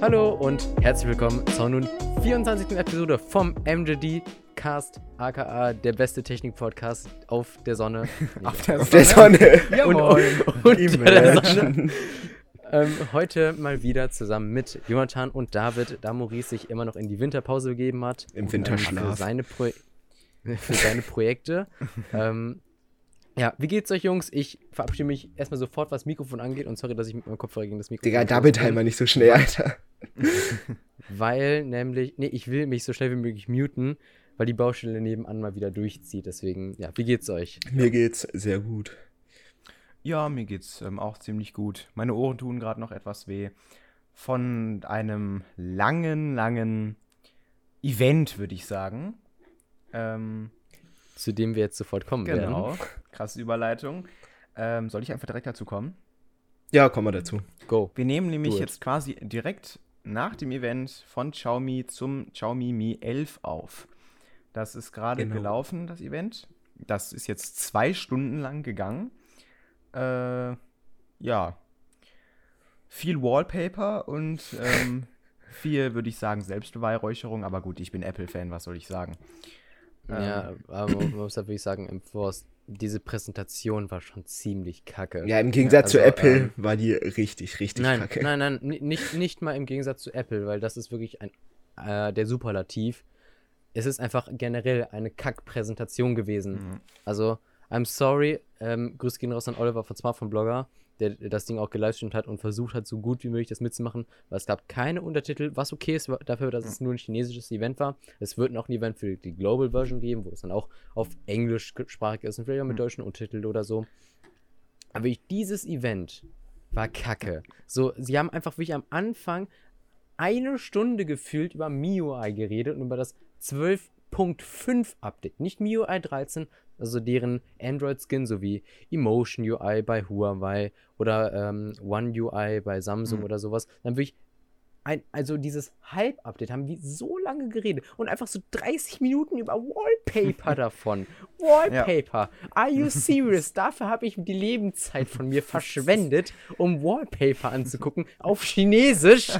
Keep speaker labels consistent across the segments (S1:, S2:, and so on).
S1: Hallo und herzlich willkommen zur nun 24. Episode vom MJD Cast, aka der beste Technik-Podcast auf der Sonne. Nee,
S2: Auf der
S3: Auf der Sonne.
S1: und,
S2: Jawohl.
S1: und, unter der. Sonne. Ähm, heute mal wieder zusammen mit Jonathan und David, da Maurice sich immer noch in die Winterpause begeben hat.
S3: Im
S1: ähm,
S3: Winterschlaf.
S1: Für seine, Pro für seine Projekte. ähm, ja, wie geht's euch, Jungs? Ich verabschiede mich erstmal sofort, was Mikrofon angeht und sorry, dass ich mit meinem Kopfhörer gegen das Mikrofon.
S3: Digga,
S1: bin,
S3: halt mal nicht so schnell, Alter.
S1: Weil nämlich, nee, ich will mich so schnell wie möglich muten, weil die Baustelle nebenan mal wieder durchzieht. Deswegen, ja, wie geht's euch?
S3: Mir geht's sehr gut.
S2: Ja, mir geht's ähm, auch ziemlich gut. Meine Ohren tun gerade noch etwas weh. Von einem langen, langen Event, würde ich sagen. Ähm,
S1: Zu dem wir jetzt sofort kommen werden.
S2: genau. Krasse Überleitung. Ähm, soll ich einfach direkt dazu kommen?
S3: Ja, kommen wir dazu.
S1: Go.
S2: Wir nehmen nämlich jetzt quasi direkt nach dem Event von Xiaomi zum Xiaomi Mi 11 auf. Das ist gerade
S3: Genau.
S2: gelaufen, das Event. Das ist jetzt zwei Stunden lang gegangen. Äh, ja. Viel Wallpaper und ähm, viel, würde ich sagen, Selbstbeweihräucherung. Aber gut, ich bin Apple-Fan, was soll ich sagen?
S1: Ja,
S2: Ähm,
S1: aber man muss halt wirklich sagen, im Forst, diese Präsentation war schon ziemlich kacke.
S3: Ja, im Gegensatz
S1: also,
S3: zu Apple
S1: ähm,
S3: war die richtig, richtig
S1: nein,
S3: kacke.
S1: nein, nein, ni- nicht, nicht mal im Gegensatz zu Apple, weil das ist wirklich ein äh, der Superlativ. Es ist einfach generell eine Kack-Präsentation gewesen.
S2: Mhm.
S1: Also, I'm sorry, ähm, Grüße gehen raus an Oliver von Smartphone Blogger, der das Ding auch gelivestreamt hat und versucht hat, so gut wie möglich das mitzumachen, weil es gab keine Untertitel, was okay ist dafür, dass es nur ein chinesisches Event war. Es wird noch ein Event für die Global Version geben, wo es dann auch auf Englischsprachig ist und vielleicht auch mit
S2: Mhm.
S1: deutschen Untertiteln oder so. Aber wirklich, dieses Event war kacke. So, sie haben einfach wirklich am Anfang eine Stunde gefühlt über MIUI geredet und über das 12.5 Update. Nicht MIUI 13, also deren Android-Skin sowie Emotion UI bei Huawei oder ähm, One UI bei Samsung
S2: Mhm.
S1: oder sowas. Dann wirklich ein, also dieses Halb-Update haben wir so lange geredet und einfach so 30 Minuten über Wallpaper davon. Wallpaper. Are you serious? Dafür habe ich die Lebenszeit von mir verschwendet, um Wallpaper anzugucken auf Chinesisch.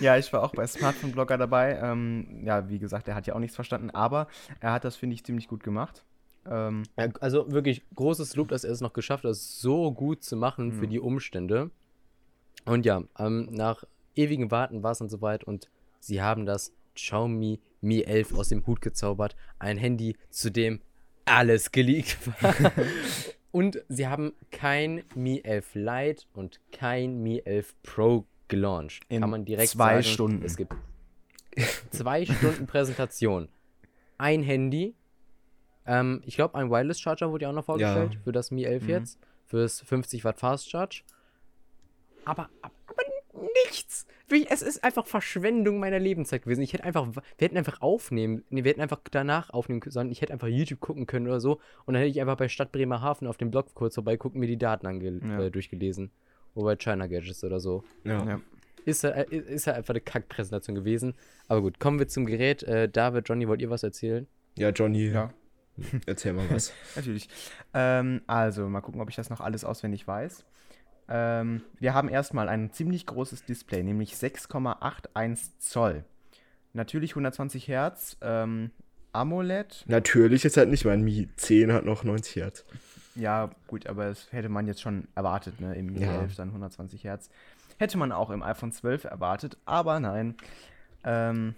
S2: Ja, ich war auch bei Smartphone Blogger dabei. Ähm, ja, wie gesagt, er hat ja auch nichts verstanden, aber er hat das, finde ich, ziemlich gut gemacht. Ähm,
S1: also wirklich großes Lob, dass er es noch geschafft hat, es so gut zu machen für
S2: Mhm.
S1: die Umstände. Und ja, ähm, nach ewigem Warten war es dann soweit und sie haben das Xiaomi Mi 11 aus dem Hut gezaubert. Ein Handy, zu dem alles geleakt war. und sie haben kein Mi 11 Lite und kein Mi 11 Pro gelauncht.
S2: In
S1: Kann man direkt
S2: zwei
S1: sagen.
S2: Stunden.
S1: Es gibt zwei Stunden Präsentation. Ein Handy. Ähm, ich glaube, ein Wireless Charger wurde ja auch noch vorgestellt
S3: Ja.
S1: für das Mi 11
S2: Mhm.
S1: jetzt. Fürs 50 Watt Fast Charge. Aber, aber, aber nichts. Es ist einfach Verschwendung meiner Lebenszeit gewesen. Ich hätte einfach, wir hätten einfach aufnehmen, nee, wir hätten einfach danach aufnehmen können, sondern ich hätte einfach YouTube gucken können oder so. Und dann hätte ich einfach bei Stadt Bremerhaven auf dem Blog kurz vorbeigucken, mir die Daten ange
S2: Ja.
S1: äh, durchgelesen. Oder bei China Gadgets oder so.
S3: Ja.
S2: ja.
S1: Ist ja, äh, ist ja einfach eine Kackpräsentation gewesen. Aber gut, kommen wir zum Gerät. Äh, David, Johnny, wollt ihr was erzählen?
S3: Ja, Johnny,
S2: ja.
S3: Erzähl mal was.
S2: Natürlich. Ähm, also, mal gucken, ob ich das noch alles auswendig weiß. Ähm, wir haben erstmal ein ziemlich großes Display, nämlich 6,81 Zoll. Natürlich 120 Hertz, ähm, AMOLED.
S3: Natürlich ist halt nicht, mein Mi 10 hat noch 90 Hertz.
S2: Ja, gut, aber das hätte man jetzt schon erwartet, ne? Im Mi
S3: Ja.
S2: 11 dann 120 Hertz. Hätte man auch im iPhone 12 erwartet, aber nein. Ähm,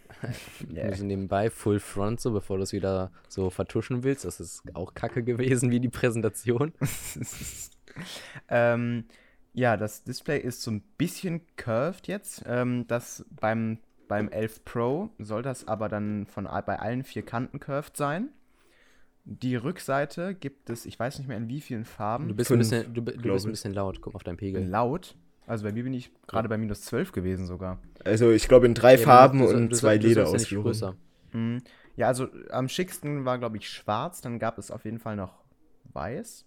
S1: Wir müssen nebenbei Full Front, so bevor du es wieder so vertuschen willst. Das ist auch kacke gewesen wie die Präsentation.
S2: ähm, ja, das Display ist so ein bisschen curved jetzt. Ähm, das beim, beim 11 Pro soll das aber dann von, bei allen vier Kanten curved sein. Die Rückseite gibt es, ich weiß nicht mehr in wie vielen Farben.
S1: Du bist, ein
S3: Fünf,
S1: bisschen, du, du bist ein bisschen laut. Guck auf deinen Pegel.
S2: laut. Also bei mir bin ich gerade bei minus 12 gewesen sogar.
S3: Also ich glaube in drei
S1: Ja,
S3: Farben
S1: du-
S3: und
S1: du-
S3: zwei
S1: sollst ja.
S2: Mhm. Ja, also am schicksten war, glaube ich, schwarz. Dann gab es auf jeden Fall noch weiß.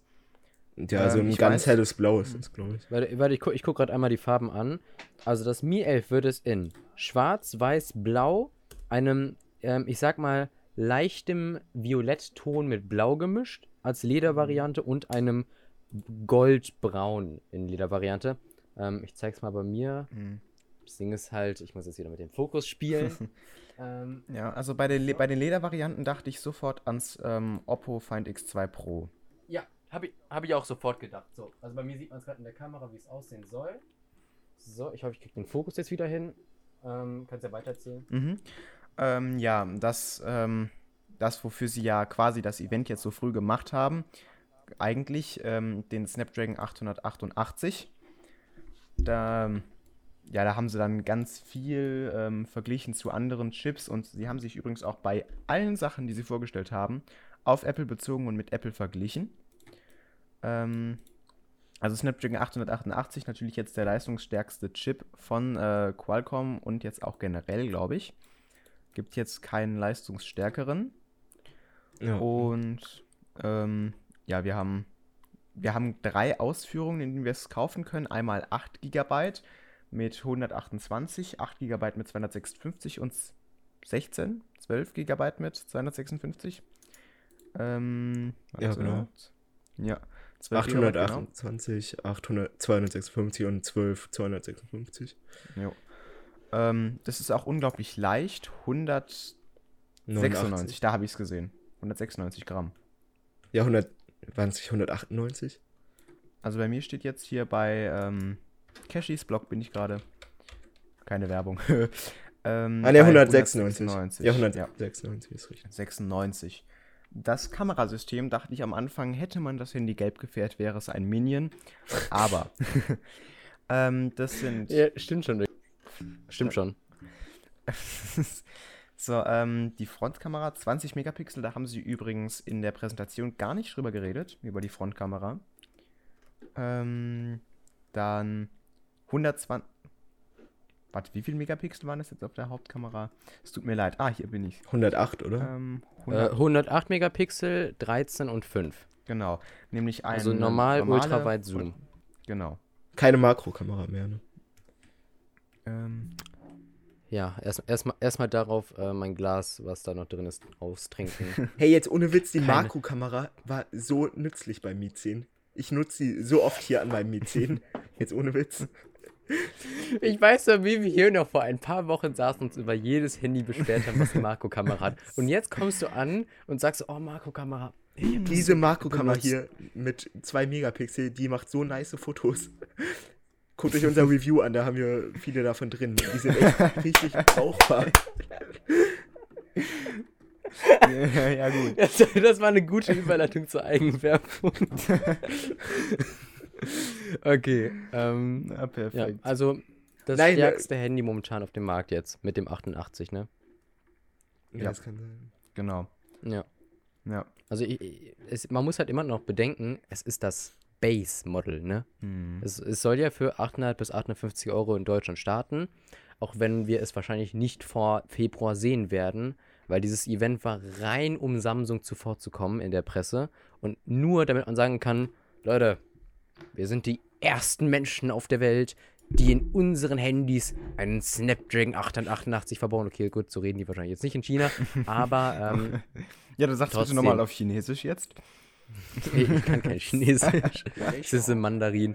S3: Ja, so
S2: Ähm,
S3: ein
S2: ich
S3: ganz
S2: weiß-
S3: helles Blau ist das, glaube ich.
S1: Warte, warte ich, gu ich gucke gerade einmal die Farben an. Also das Mi 11 wird es in schwarz, weiß, blau, einem, ähm, ich sag mal, leichtem Violettton mit blau gemischt als Ledervariante und einem Goldbraun in Ledervariante. Ähm, ich zeig's mal bei mir.
S2: Mhm.
S1: Das Ding ist halt, ich muss jetzt wieder mit dem Fokus spielen.
S2: ähm, ja, also bei den, Le bei den Ledervarianten dachte ich sofort ans ähm, Oppo Find X2 Pro.
S1: Ja, habe ich, hab ich auch sofort gedacht. So, also bei mir sieht man es gerade in der Kamera, wie es aussehen soll. So, ich hoffe, ich kriege den Fokus jetzt wieder hin. Ähm, kannst ja weitererzählen.
S2: Mhm. Ähm, ja, das, ähm, das, wofür sie ja quasi das Event jetzt so früh gemacht haben, eigentlich ähm, den Snapdragon 888. Da, ja, da haben sie dann ganz viel ähm, verglichen zu anderen Chips und sie haben sich übrigens auch bei allen Sachen, die sie vorgestellt haben, auf Apple bezogen und mit Apple verglichen. Ähm, also Snapdragon 888 natürlich jetzt der leistungsstärkste Chip von äh, Qualcomm und jetzt auch generell, glaube ich. Gibt jetzt keinen leistungsstärkeren. Ja. Und ähm, ja, wir haben, wir haben drei Ausführungen, in denen wir es kaufen können. Einmal 8 GB mit 128, 8 GB mit 256 und 16, 12 GB mit 256. Ähm,
S3: ja, genau.
S2: Ja.
S3: 828, genau. 800, 256 und 12, 256.
S2: Jo. Ähm, das ist auch unglaublich leicht. 196, 89. da habe ich es gesehen. 196 Gramm.
S3: Ja, 100, waren es 198?
S2: Also bei mir steht jetzt hier bei ähm, Cashys Blog bin ich gerade. Keine Werbung.
S3: ähm, ah, ne, 196. 196. Ja, 196
S2: ja. ist richtig. 96. Das Kamerasystem dachte ich am Anfang, hätte man das Handy gelb gefärbt, wäre es ein Minion. Aber ähm, das sind.
S1: Ja, stimmt schon. Stimmt schon.
S2: so, ähm, die Frontkamera 20 Megapixel, da haben sie übrigens in der Präsentation gar nicht drüber geredet, über die Frontkamera. Ähm, dann 120. Warte, wie viel Megapixel waren das jetzt auf der Hauptkamera? Es tut mir leid. Ah, hier bin ich.
S3: 108, oder?
S1: Ähm, 100. Äh, 108 Megapixel, 13 und 5.
S2: Genau. Nämlich ein.
S1: Also normal, ultraweit Zoom.
S2: Genau.
S3: Keine Makrokamera mehr, ne?
S1: Ähm. Ja, erstmal erst, erst, mal darauf äh, mein Glas, was da noch drin ist, austrinken.
S3: hey, jetzt ohne Witz, die Makrokamera war so nützlich beim Mi 10. Ich nutze sie so oft hier an meinem Mi 10. jetzt ohne Witz.
S1: Ich weiß noch, wie wir hier noch vor ein paar Wochen saßen und uns über jedes Handy beschwert haben, was die Makrokamera hat. Und jetzt kommst du an und sagst, oh, Makrokamera.
S3: Diese Makrokamera hier mit 2 Megapixel, die macht so nice Fotos. Guckt euch unser Review an, da haben wir viele davon drin. Die sind echt richtig brauchbar.
S1: ja, ja, gut. Das, das, war eine gute Überleitung zur Eigenwerbung. okay. Ähm, Na, perfekt. Ja, also das Nein, stärkste ne, Handy momentan auf dem Markt jetzt mit dem 88, ne?
S3: Ja, das kann sein.
S2: Genau.
S1: Ja.
S2: Ja.
S1: Also ich, es, man muss halt immer noch bedenken, es ist das Base-Model, ne? Mhm. Es, es soll ja für 800 bis 850 Euro in Deutschland starten, auch wenn wir es wahrscheinlich nicht vor Februar sehen werden, weil dieses Event war rein, um Samsung zuvorzukommen in der Presse und nur damit man sagen kann, Leute, wir sind die ersten Menschen auf der Welt, die in unseren Handys einen Snapdragon 888 verbauen. Okay, gut, so reden die wahrscheinlich jetzt nicht in China, aber. Ähm,
S2: ja, du sagst bitte nochmal auf Chinesisch jetzt.
S1: Ich kann kein Chinesisch. Es ist im Mandarin.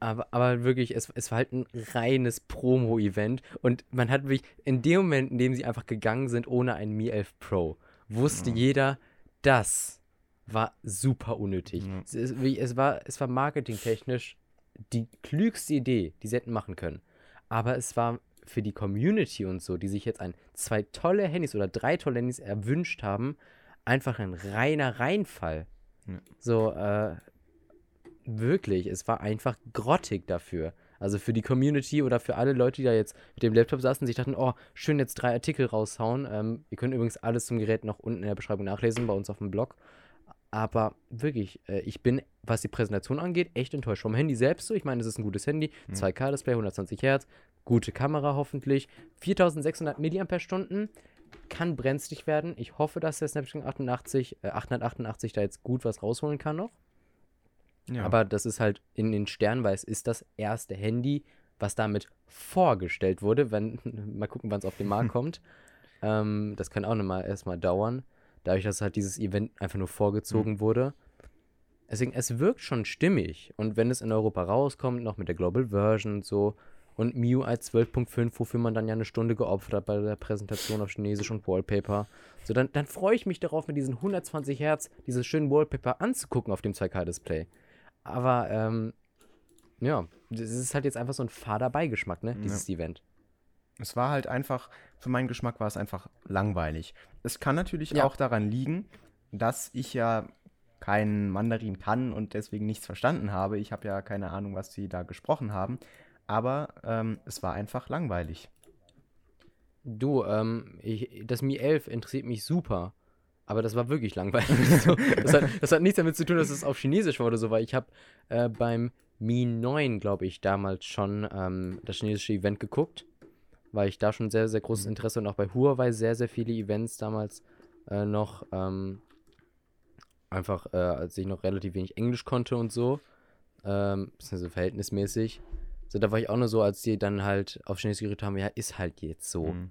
S1: Aber, aber wirklich, es, es war halt ein reines Promo-Event. Und man hat wirklich, in dem Moment, in dem sie einfach gegangen sind ohne ein Mi 11 Pro, wusste ja. jeder, das war super unnötig. Ja. Es, es, war, es war marketingtechnisch die klügste Idee, die sie hätten machen können. Aber es war für die Community und so, die sich jetzt ein, zwei tolle Handys oder drei tolle Handys erwünscht haben, einfach ein reiner Reinfall. Ja. So, äh, wirklich, es war einfach grottig dafür. Also für die Community oder für alle Leute, die da jetzt mit dem Laptop saßen sich dachten, oh, schön jetzt drei Artikel raushauen. Ähm, ihr könnt übrigens alles zum Gerät noch unten in der Beschreibung nachlesen, bei uns auf dem Blog. Aber wirklich, äh, ich bin, was die Präsentation angeht, echt enttäuscht. Vom Handy selbst so, ich meine, es ist ein gutes Handy, mhm. 2K-Display, 120 Hertz, gute Kamera hoffentlich, 4600 mAh, kann brenzlig werden. Ich hoffe, dass der Snapdragon 88, äh, 888 da jetzt gut was rausholen kann noch. Ja. Aber das ist halt in den Sternen, weil es ist das erste Handy, was damit vorgestellt wurde. Wenn, mal gucken, wann es auf den Markt kommt. Ähm, das kann auch noch mal erstmal dauern dadurch, dass halt dieses Event einfach nur vorgezogen mhm. wurde. Deswegen, es wirkt schon stimmig. Und wenn es in Europa rauskommt, noch mit der Global Version und so, und MIUI 12.5, wofür man dann ja eine Stunde geopfert hat bei der Präsentation auf Chinesisch und Wallpaper. So, dann, dann freue ich mich darauf, mit diesen 120 Hertz dieses schönen Wallpaper anzugucken auf dem 2K-Display. Aber, ähm, ja, das ist halt jetzt einfach so ein fader Beigeschmack, ne, dieses Event.
S2: Es war halt einfach, für meinen Geschmack war es einfach langweilig. Es kann natürlich
S1: Ja.
S2: auch daran liegen, dass ich ja kein Mandarin kann und deswegen nichts verstanden habe. Ich habe ja keine Ahnung, was sie da gesprochen haben. Aber ähm, es war einfach langweilig.
S1: Du, ähm, ich, das Mi 11 interessiert mich super. Aber das war wirklich langweilig. das, hat, das hat nichts damit zu tun, dass es auf Chinesisch war oder so, weil ich habe äh, beim Mi 9, glaube ich, damals schon ähm, das chinesische Event geguckt. Weil ich da schon sehr, sehr großes Interesse und auch bei Huawei sehr, sehr viele Events damals äh, noch, ähm, einfach äh, als ich noch relativ wenig Englisch konnte und so, ähm, beziehungsweise verhältnismäßig. So, da war ich auch nur so, als die dann halt auf Chinesisch geredet haben, ja, ist halt jetzt so.
S2: Mhm.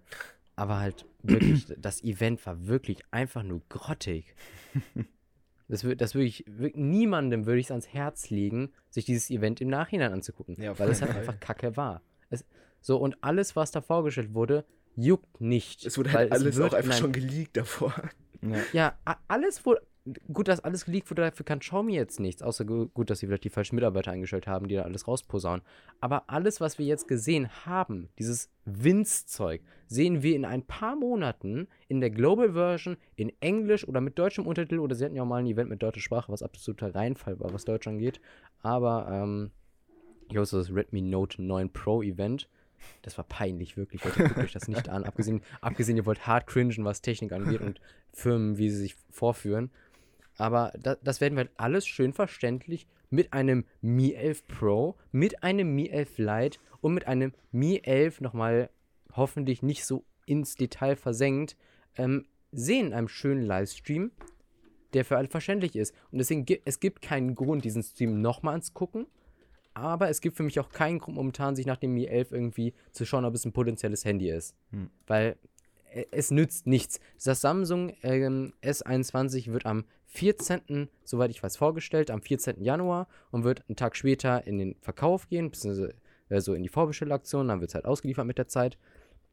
S1: Aber halt wirklich, das Event war wirklich einfach nur grottig. Das, wür- das wirklich, wirklich, niemandem würde ich es ans Herz legen, sich dieses Event im Nachhinein anzugucken.
S3: Ja,
S1: weil es halt einfach kacke war. Es, so, und alles, was da vorgestellt wurde, juckt nicht.
S3: Es wurde halt alles auch einfach
S1: in ein-
S3: schon geleakt davor.
S2: Ja.
S1: Ja, alles wurde. Gut, dass alles geleakt wurde, dafür kann Xiaomi jetzt nichts. Außer gu- gut, dass sie vielleicht die falschen Mitarbeiter eingestellt haben, die da alles rausposaunen. Aber alles, was wir jetzt gesehen haben, dieses Winz-Zeug, sehen wir in ein paar Monaten in der Global Version in Englisch oder mit deutschem Untertitel. Oder sie hatten ja auch mal ein Event mit deutscher Sprache, was absoluter Reinfall war, was Deutsch angeht. Aber, ähm, ich so das Redmi Note 9 Pro Event. Das war peinlich, wirklich. Leute, guckt euch das nicht an. Abgesehen, abgesehen, ihr wollt hart cringen, was Technik angeht und Firmen, wie sie sich vorführen. Aber da, das werden wir alles schön verständlich mit einem Mi 11 Pro, mit einem Mi 11 Lite und mit einem Mi 11 nochmal hoffentlich nicht so ins Detail versenkt ähm, sehen in einem schönen Livestream, der für alle verständlich ist. Und deswegen gibt es gibt keinen Grund, diesen Stream nochmal anzugucken. Aber es gibt für mich auch keinen Grund, momentan sich nach dem Mi 11 irgendwie zu schauen, ob es ein potenzielles Handy ist.
S2: Hm.
S1: Weil äh, es nützt nichts. Das Samsung ähm, S21 wird am 14., soweit ich weiß, vorgestellt, am 14. Januar und wird einen Tag später in den Verkauf gehen, beziehungsweise äh, so in die Vorbestellaktion, dann wird es halt ausgeliefert mit der Zeit.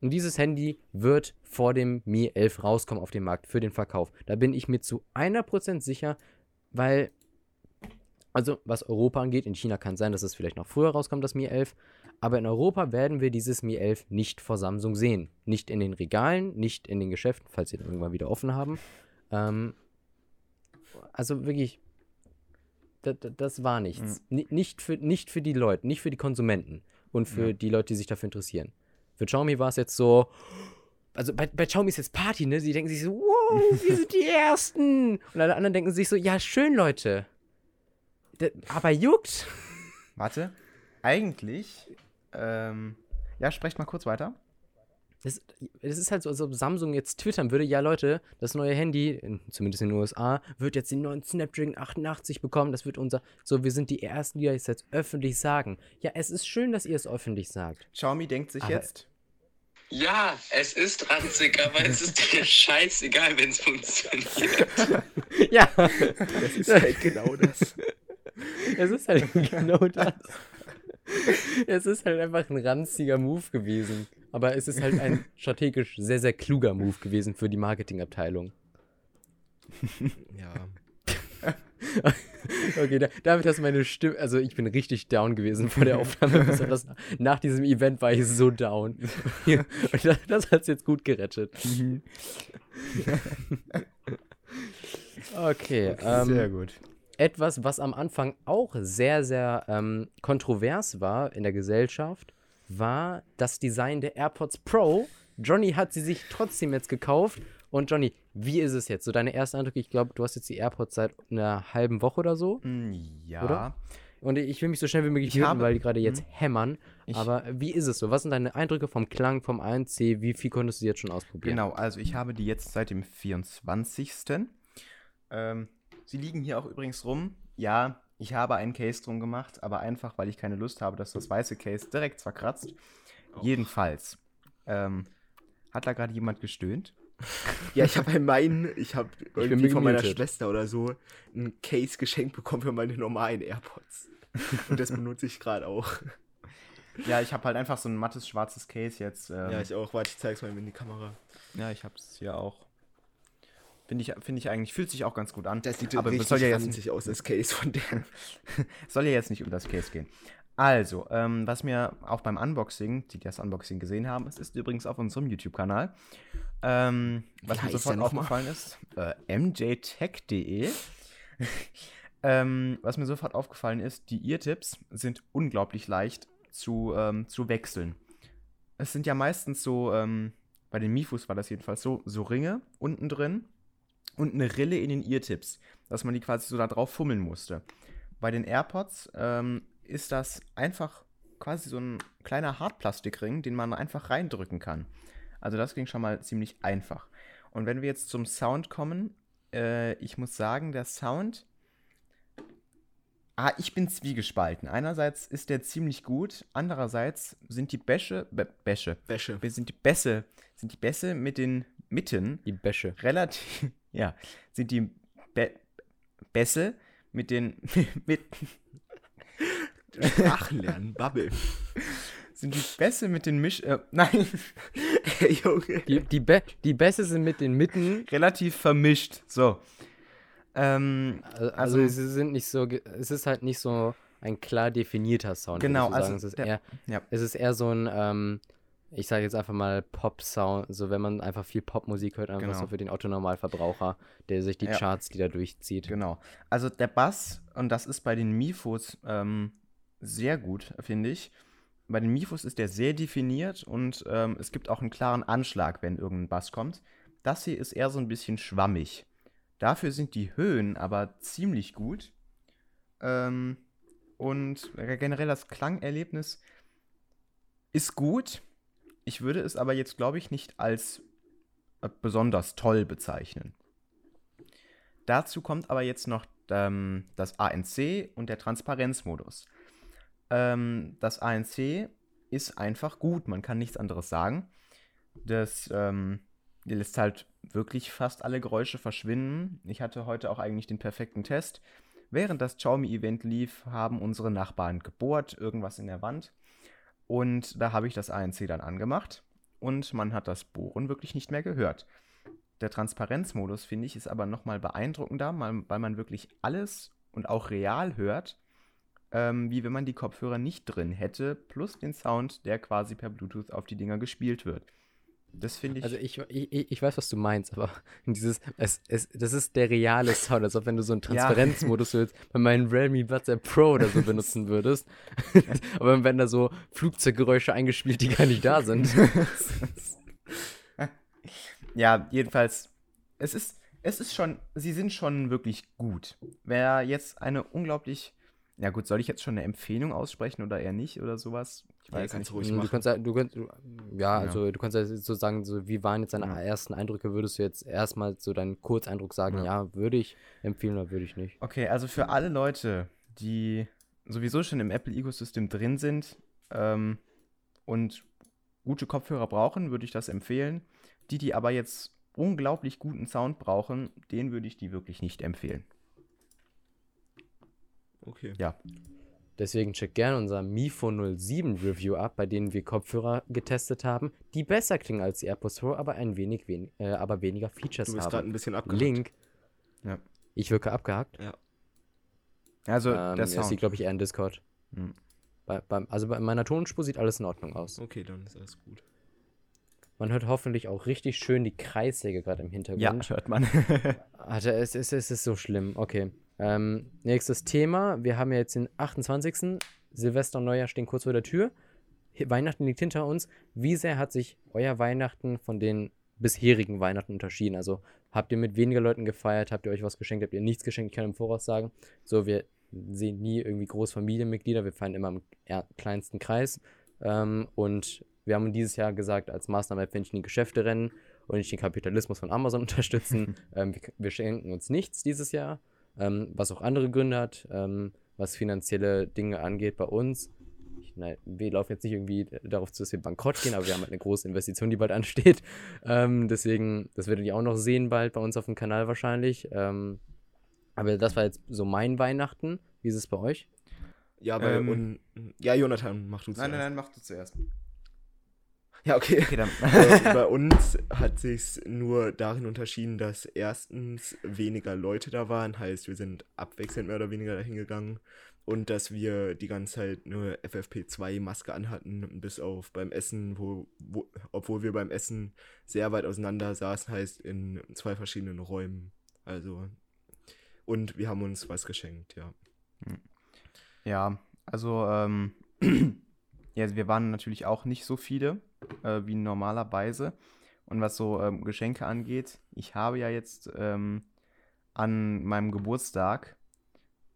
S1: Und dieses Handy wird vor dem Mi 11 rauskommen auf den Markt für den Verkauf. Da bin ich mir zu 100% sicher, weil, also was Europa angeht, in China kann sein, dass es vielleicht noch früher rauskommt, das Mi 11. Aber in Europa werden wir dieses Mi 11 nicht vor Samsung sehen. Nicht in den Regalen, nicht in den Geschäften, falls sie dann irgendwann wieder offen haben. Ähm, also wirklich, das, das war nichts. Ni- Nicht, für, nicht für die Leute, nicht für die Konsumenten und für
S2: Ja.
S1: die Leute, die sich dafür interessieren. Für Xiaomi war es jetzt so, also bei, bei Xiaomi ist jetzt Party, ne? Sie denken sich so, wow, wir sind die Ersten. Und alle anderen denken sich so, ja, schön, Leute. D aber juckt.
S2: Warte. Eigentlich. Ähm, ja, sprecht mal kurz weiter.
S1: Es, es ist halt so, als ob Samsung jetzt twittern würde, ja Leute, das neue Handy, in, zumindest in den USA, wird jetzt den neuen Snapdragon 88 bekommen. Das wird unser, so wir sind die Ersten, die das jetzt öffentlich sagen. Ja, es ist schön, dass ihr es öffentlich sagt.
S2: Xiaomi denkt sich
S1: Aber-
S2: jetzt.
S4: Ja, es ist ranzig, aber es ist dir scheißegal, wenn es funktioniert.
S1: ja,
S3: Das ist halt genau das.
S1: es ist halt genau das. Es ist halt einfach ein ranziger Move gewesen. Aber es ist halt ein strategisch sehr, sehr kluger Move gewesen für die Marketingabteilung.
S3: Ja.
S1: Okay, da, damit hast du meine Stimme, also ich bin richtig down gewesen vor der Aufnahme. Besonders nach diesem Event war ich so down. Und das, das hat es jetzt gut gerettet. Okay,
S2: Sehr
S1: ähm,
S2: gut.
S1: Etwas, was am Anfang auch sehr, sehr ähm, kontrovers war in der Gesellschaft, war das Design der AirPods Pro. Johnny hat sie sich trotzdem jetzt gekauft. Und Johnny, wie ist es jetzt? So deine ersten Eindrücke? Ich glaube, du hast jetzt die AirPods seit einer halben Woche oder so.
S2: Mm, Ja.
S1: Oder? Und ich will mich so schnell wie möglich
S2: habe-
S1: weil die gerade jetzt hämmern.
S2: Ich-
S1: Aber wie ist es so? Was sind deine Eindrücke vom Klang, vom 1C? Wie viel konntest du jetzt schon ausprobieren?
S2: Genau, also ich habe die jetzt seit dem 24. Ähm, sie liegen hier auch übrigens rum. Ja, ich habe einen Case drum gemacht, aber einfach, weil ich keine Lust habe, dass das weiße Case direkt verkratzt. Jedenfalls. Ähm, hat da gerade jemand gestöhnt?
S3: Ja, ich habe bei meinen, ich habe irgendwie von meiner. Schwester oder so ein Case geschenkt bekommen für meine normalen AirPods. Und das benutze ich gerade auch.
S2: Ja, ich habe halt einfach so ein mattes schwarzes Case jetzt. Ähm,
S3: Ja, ich auch. Warte, ich zeig's mal in die Kamera.
S2: ja, ich hab's hier auch. Finde ich, finde ich eigentlich, fühlt sich auch ganz gut an.
S3: Das sieht
S2: aber soll ja jetzt
S3: ranzig aus, das Case von der.
S2: soll ja jetzt nicht um das Case gehen. Also, ähm, was mir auch beim Unboxing, die das Unboxing gesehen haben, es ist übrigens auf unserem YouTube-Kanal, ähm, was mir sofort aufgefallen ist, äh, mjtech.de, ähm, was mir sofort aufgefallen ist, die Eartips sind unglaublich leicht zu, ähm, zu wechseln. Es sind ja meistens so, ähm, bei den Mifus war das jedenfalls so, so Ringe unten drin und eine Rille in den Eartips, dass man die quasi so da drauf fummeln musste. Bei den AirPods ähm, ist das einfach quasi so ein kleiner Hartplastikring, den man einfach reindrücken kann. Also das ging schon mal ziemlich einfach. Und wenn wir jetzt zum Sound kommen, äh, ich muss sagen, der Sound. Ah, ich bin zwiegespalten. Einerseits ist der ziemlich gut, andererseits sind die Bäsche, Bä- Bäsche,
S3: Wäsche.
S2: sind die Bässe, sind die Bässe mit den Mitten
S1: Die Bäsche.
S2: relativ, ja, sind die Bä Bässe mit den mit,
S3: Sprachen lernen, Bubble.
S2: sind die Bässe mit den Misch äh, nein
S3: Hey, Junge.
S1: Die, die, Bä die Bässe sind mit den Mitten.
S2: relativ vermischt. So. Ähm,
S1: Also,
S2: Also-
S1: sie sind nicht so. Es ist halt nicht so ein klar definierter Sound.
S2: Genau, also
S1: sagen. es ist
S2: der-
S1: eher,
S2: ja.
S1: es ist eher so ein. Ähm, ich sage jetzt einfach mal Pop-Sound, so wenn man einfach viel Popmusik hört, einfach
S2: Genau.
S1: so für den Otto-Normalverbraucher, der sich die
S2: Ja.
S1: Charts, die da durchzieht.
S2: Genau. Also der Bass, und das ist bei den Mifos ähm, sehr gut, finde ich. Bei den Mifos ist der sehr definiert und ähm, es gibt auch einen klaren Anschlag, wenn irgendein Bass kommt. Das hier ist eher so ein bisschen schwammig. Dafür sind die Höhen aber ziemlich gut. Ähm, und generell das Klangerlebnis ist gut. Ich würde es aber jetzt, glaube ich, nicht als äh, besonders toll bezeichnen. Dazu kommt aber jetzt noch ähm, das ANC und der Transparenzmodus. Ähm, das ANC ist einfach gut, man kann nichts anderes sagen. Das ähm, lässt halt wirklich fast alle Geräusche verschwinden. Ich hatte heute auch eigentlich den perfekten Test. Während das Xiaomi-Event lief, haben unsere Nachbarn gebohrt, irgendwas in der Wand. Und da habe ich das ANC dann angemacht und man hat das Bohren wirklich nicht mehr gehört. Der Transparenzmodus, finde ich, ist aber nochmal beeindruckender, weil man wirklich alles und auch real hört, ähm, wie wenn man die Kopfhörer nicht drin hätte, plus den Sound, der quasi per Bluetooth auf die Dinger gespielt wird. Das finde ich.
S1: Also ich, ich, ich weiß, was du meinst, aber dieses, es, es, das ist der reale Sound, als ob wenn du so einen
S2: Ja.
S1: Transparenzmodus jetzt bei meinem Realme Air Pro oder so benutzen würdest. aber wenn da so Flugzeuggeräusche eingespielt, die gar nicht da sind.
S2: ja, jedenfalls, es ist, es ist schon, sie sind schon wirklich gut. Wer jetzt eine unglaublich, ja gut, soll ich jetzt schon eine Empfehlung aussprechen oder eher nicht oder sowas? Ich
S3: Ja,
S2: weiß
S3: kannst
S2: nicht.
S3: du ruhig
S1: du kannst ja, du kannst, du- ja, also du kannst ja so sagen, so wie waren jetzt deine
S2: Ja.
S1: ersten Eindrücke, würdest du jetzt erstmal so deinen Kurzeindruck sagen,
S2: Ja.
S1: ja, würde ich empfehlen oder würde ich nicht.
S2: Okay, also für alle Leute, die sowieso schon im Apple-Ecosystem drin sind ähm, und gute Kopfhörer brauchen, würde ich das empfehlen. Die, die aber jetzt unglaublich guten Sound brauchen, denen würde ich die wirklich nicht empfehlen.
S3: Okay.
S2: Ja,
S1: Deswegen check gerne unser Mifo 07 Review ab, bei denen wir Kopfhörer getestet haben, die besser klingen als die AirPods Pro, aber ein wenig wen äh, aber weniger Features
S3: Du bist gerade ein
S1: haben.
S3: bisschen abgehakt.
S1: Link.
S2: Ja.
S1: Ich wirke abgehakt.
S2: also
S1: Ähm,
S2: der
S1: das sieht,
S2: Sound.
S1: glaube ich, eher in Discord.
S2: Hm.
S1: Bei, beim, also bei meiner Tonspur sieht alles in Ordnung aus.
S3: Okay, dann ist alles gut.
S1: Man hört hoffentlich auch richtig schön die Kreissäge gerade im Hintergrund.
S2: Ja, hört man.
S1: Alter, es, es, es ist so schlimm. Okay. Ähm, nächstes Thema. Wir haben ja jetzt den 28. Silvester und Neujahr stehen kurz vor der Tür. Weihnachten liegt hinter uns. Wie sehr hat sich euer Weihnachten von den bisherigen Weihnachten unterschieden? Also habt ihr mit weniger Leuten gefeiert? Habt ihr euch was geschenkt? Habt ihr nichts geschenkt? Ich kann im Voraus sagen. So, wir sehen nie irgendwie Großfamilienmitglieder. Wir feiern immer im kleinsten Kreis. Ähm, und wir haben dieses Jahr gesagt, als Maßnahme, wenn ich in die Geschäfte rennen und nicht den Kapitalismus von Amazon unterstützen, ähm, wir, wir schenken uns nichts dieses Jahr, ähm, was auch andere Gründe hat, ähm, was finanzielle Dinge angeht bei uns. Ich, nein, wir laufen jetzt nicht irgendwie darauf zu, dass wir bankrott gehen, aber wir haben halt eine große Investition, die bald ansteht. Ähm, deswegen, das werdet ihr auch noch sehen bald bei uns auf dem Kanal wahrscheinlich. Ähm, aber das war jetzt so mein Weihnachten. Wie ist es bei euch?
S3: Ja, bei
S2: Ähm.
S3: un ja, Jonathan, mach du
S2: Nein, nein,
S3: zuerst.
S2: nein, mach du zuerst.
S3: Ja, okay.
S2: Okay.
S3: Äh, bei uns hat sich nur darin unterschieden, dass erstens weniger Leute da waren, heißt, wir sind abwechselnd mehr oder weniger dahin gegangen und dass wir die ganze Zeit eine FFP2-Maske anhatten, bis auf beim Essen, wo, wo, obwohl wir beim Essen sehr weit auseinander saßen, heißt in zwei verschiedenen Räumen. Also, und wir haben uns was geschenkt, ja.
S2: Ja, also, ähm, ja, wir waren natürlich auch nicht so viele äh, wie normalerweise. Und was so ähm, Geschenke angeht, ich habe ja jetzt ähm, an meinem Geburtstag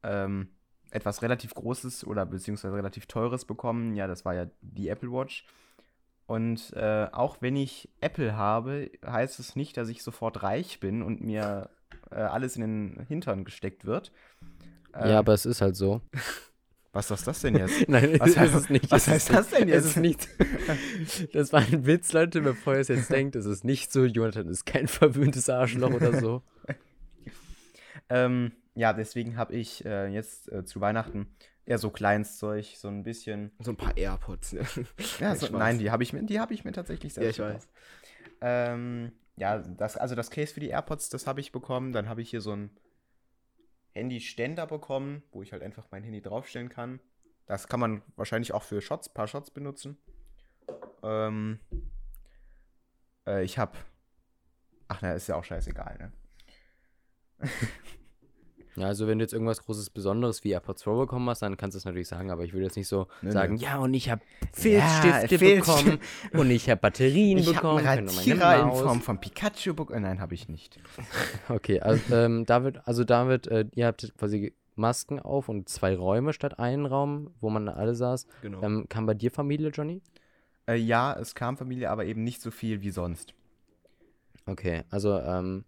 S2: ähm, etwas relativ Großes oder beziehungsweise relativ Teures bekommen. Ja, das war ja die Apple Watch. Und äh, auch wenn ich Apple habe, heißt es nicht, dass ich sofort reich bin und mir äh, alles in den Hintern gesteckt wird.
S1: ja,
S2: Ähm,
S1: aber es ist halt so.
S2: was ist das denn jetzt?
S1: Nein,
S2: Was
S1: es
S2: heißt-
S1: ist nicht.
S2: was
S1: es
S2: heißt das denn
S1: nicht- Es
S2: jetzt?
S1: ist nicht. Das war ein Witz, Leute, bevor ihr es jetzt denkt. Es ist nicht so. Jonathan ist kein verwöhntes Arschloch oder so.
S2: Ähm, ja, deswegen habe ich äh, jetzt äh, zu Weihnachten eher so Kleinstzeug, so ein bisschen.
S3: So ein paar AirPods. Ne?
S2: Ja, so, nein, die habe ich, mir- die hab ich mir tatsächlich
S3: Ja,
S2: selbst
S3: ich weiß.
S2: Ähm, ja, das, also das Case für die AirPods, das habe ich bekommen. Dann habe ich hier so einen Handy-Ständer bekommen, wo ich halt einfach mein Handy draufstellen kann. Das kann man wahrscheinlich auch für Shots, paar Shots benutzen. Ähm, äh, ich habe. Ach, na, ist ja auch scheißegal, ne?
S1: Ja, also wenn du jetzt irgendwas großes Besonderes wie AirPods Pro bekommen hast, dann kannst du es natürlich sagen, aber ich würde jetzt nicht so
S2: Nö,
S1: sagen,
S2: nö.
S1: ja, und ich habe Filzstifte
S2: Filzstift-
S1: bekommen und ich habe Batterien
S2: Ich habe
S1: bekommen. meine
S2: Ratierer in. Form von Pikachu bekommen. Nein, habe ich nicht.
S1: Okay, also ähm, David, also David, äh, ihr habt quasi Masken auf und zwei Räume statt einen Raum, wo man alle saß.
S3: Genau.
S1: Ähm, kam bei dir Familie, Johnny?
S2: Äh, ja, es kam Familie, aber eben nicht so viel wie sonst.
S1: Okay, also ähm,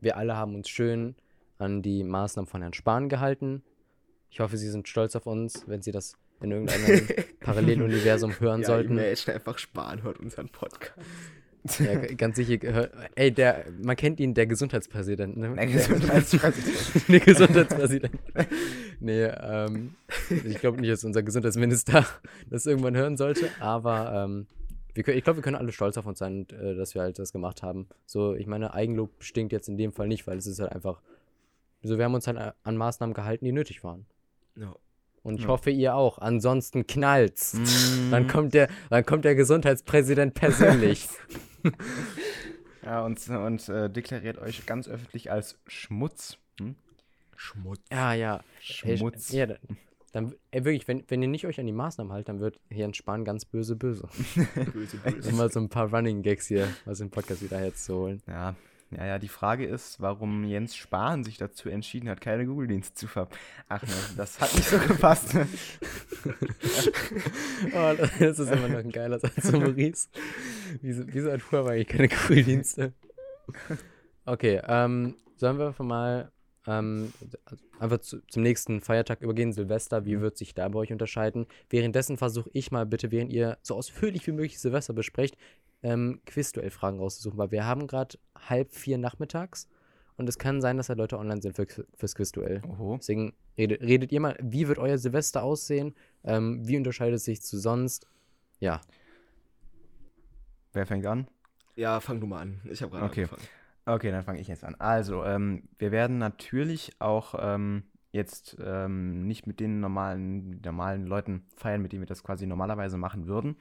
S1: wir alle haben uns schön an die Maßnahmen von Herrn Spahn gehalten. Ich hoffe, Sie sind stolz auf uns, wenn Sie das in irgendeinem Paralleluniversum hören
S3: ja,
S1: sollten.
S3: Imagine einfach sparen, hört unseren Podcast.
S1: Ja, ganz sicher. Ey, der, man kennt ihn, der Gesundheitspräsident, ne?
S2: Der Gesundheitspräsident.
S1: der Gesundheitspräsident. nee, ähm, ich glaube nicht, dass unser Gesundheitsminister das irgendwann hören sollte, aber ähm, wir ich glaube, wir können alle stolz auf uns sein, äh, dass wir halt das gemacht haben. So, ich meine, Eigenlob stinkt jetzt in dem Fall nicht, weil es ist halt einfach, so, wir haben uns halt an Maßnahmen gehalten, die nötig waren.
S3: Ja.
S1: Und ich
S2: Ja.
S1: hoffe, ihr auch. Ansonsten knallt's.
S2: Mm.
S1: Dann kommt der, dann kommt der Gesundheitspräsident persönlich.
S2: Ja, und, und äh, deklariert euch ganz öffentlich als Schmutz. Hm?
S3: Schmutz.
S1: Ja, ja. Ey,
S2: Schmutz.
S1: ja, dann, dann ey, wirklich, wenn, wenn ihr nicht euch an die Maßnahmen haltet, dann wird Herrn Spahn ganz böse, böse.
S3: Böse, böse.
S1: Mal so ein paar Running Gags hier aus dem Podcast wieder herzuholen.
S2: Ja, ja, ja, die Frage ist, warum Jens Spahn sich dazu entschieden hat, keine Google-Dienste zu ver... Ach ne, das hat nicht so gepasst.
S1: Oh, das ist immer noch ein geiler Satz von Maurice. Wieso, wieso hat Huawei eigentlich keine Cooldienste? Okay, ähm, sollen wir einfach mal ähm, einfach zu, zum nächsten Feiertag übergehen, Silvester, wie wird sich da bei euch unterscheiden? Währenddessen versuche ich mal bitte, während ihr so ausführlich wie möglich Silvester besprecht, ähm, Quizduell-Fragen rauszusuchen, weil wir haben gerade halb vier nachmittags und es kann sein, dass da Leute online sind für, fürs Quizduell.
S2: Oho.
S1: Deswegen redet, redet ihr mal, wie wird euer Silvester aussehen? Ähm, wie unterscheidet es sich zu sonst? Ja,
S2: Wer fängt an?
S3: Ja, fang du mal an. Ich habe gerade
S2: Okay.
S3: angefangen.
S2: Okay, dann fange ich jetzt an. Also, ähm, wir werden natürlich auch ähm, jetzt ähm, nicht mit den normalen, normalen Leuten feiern, mit denen wir das quasi normalerweise machen würden.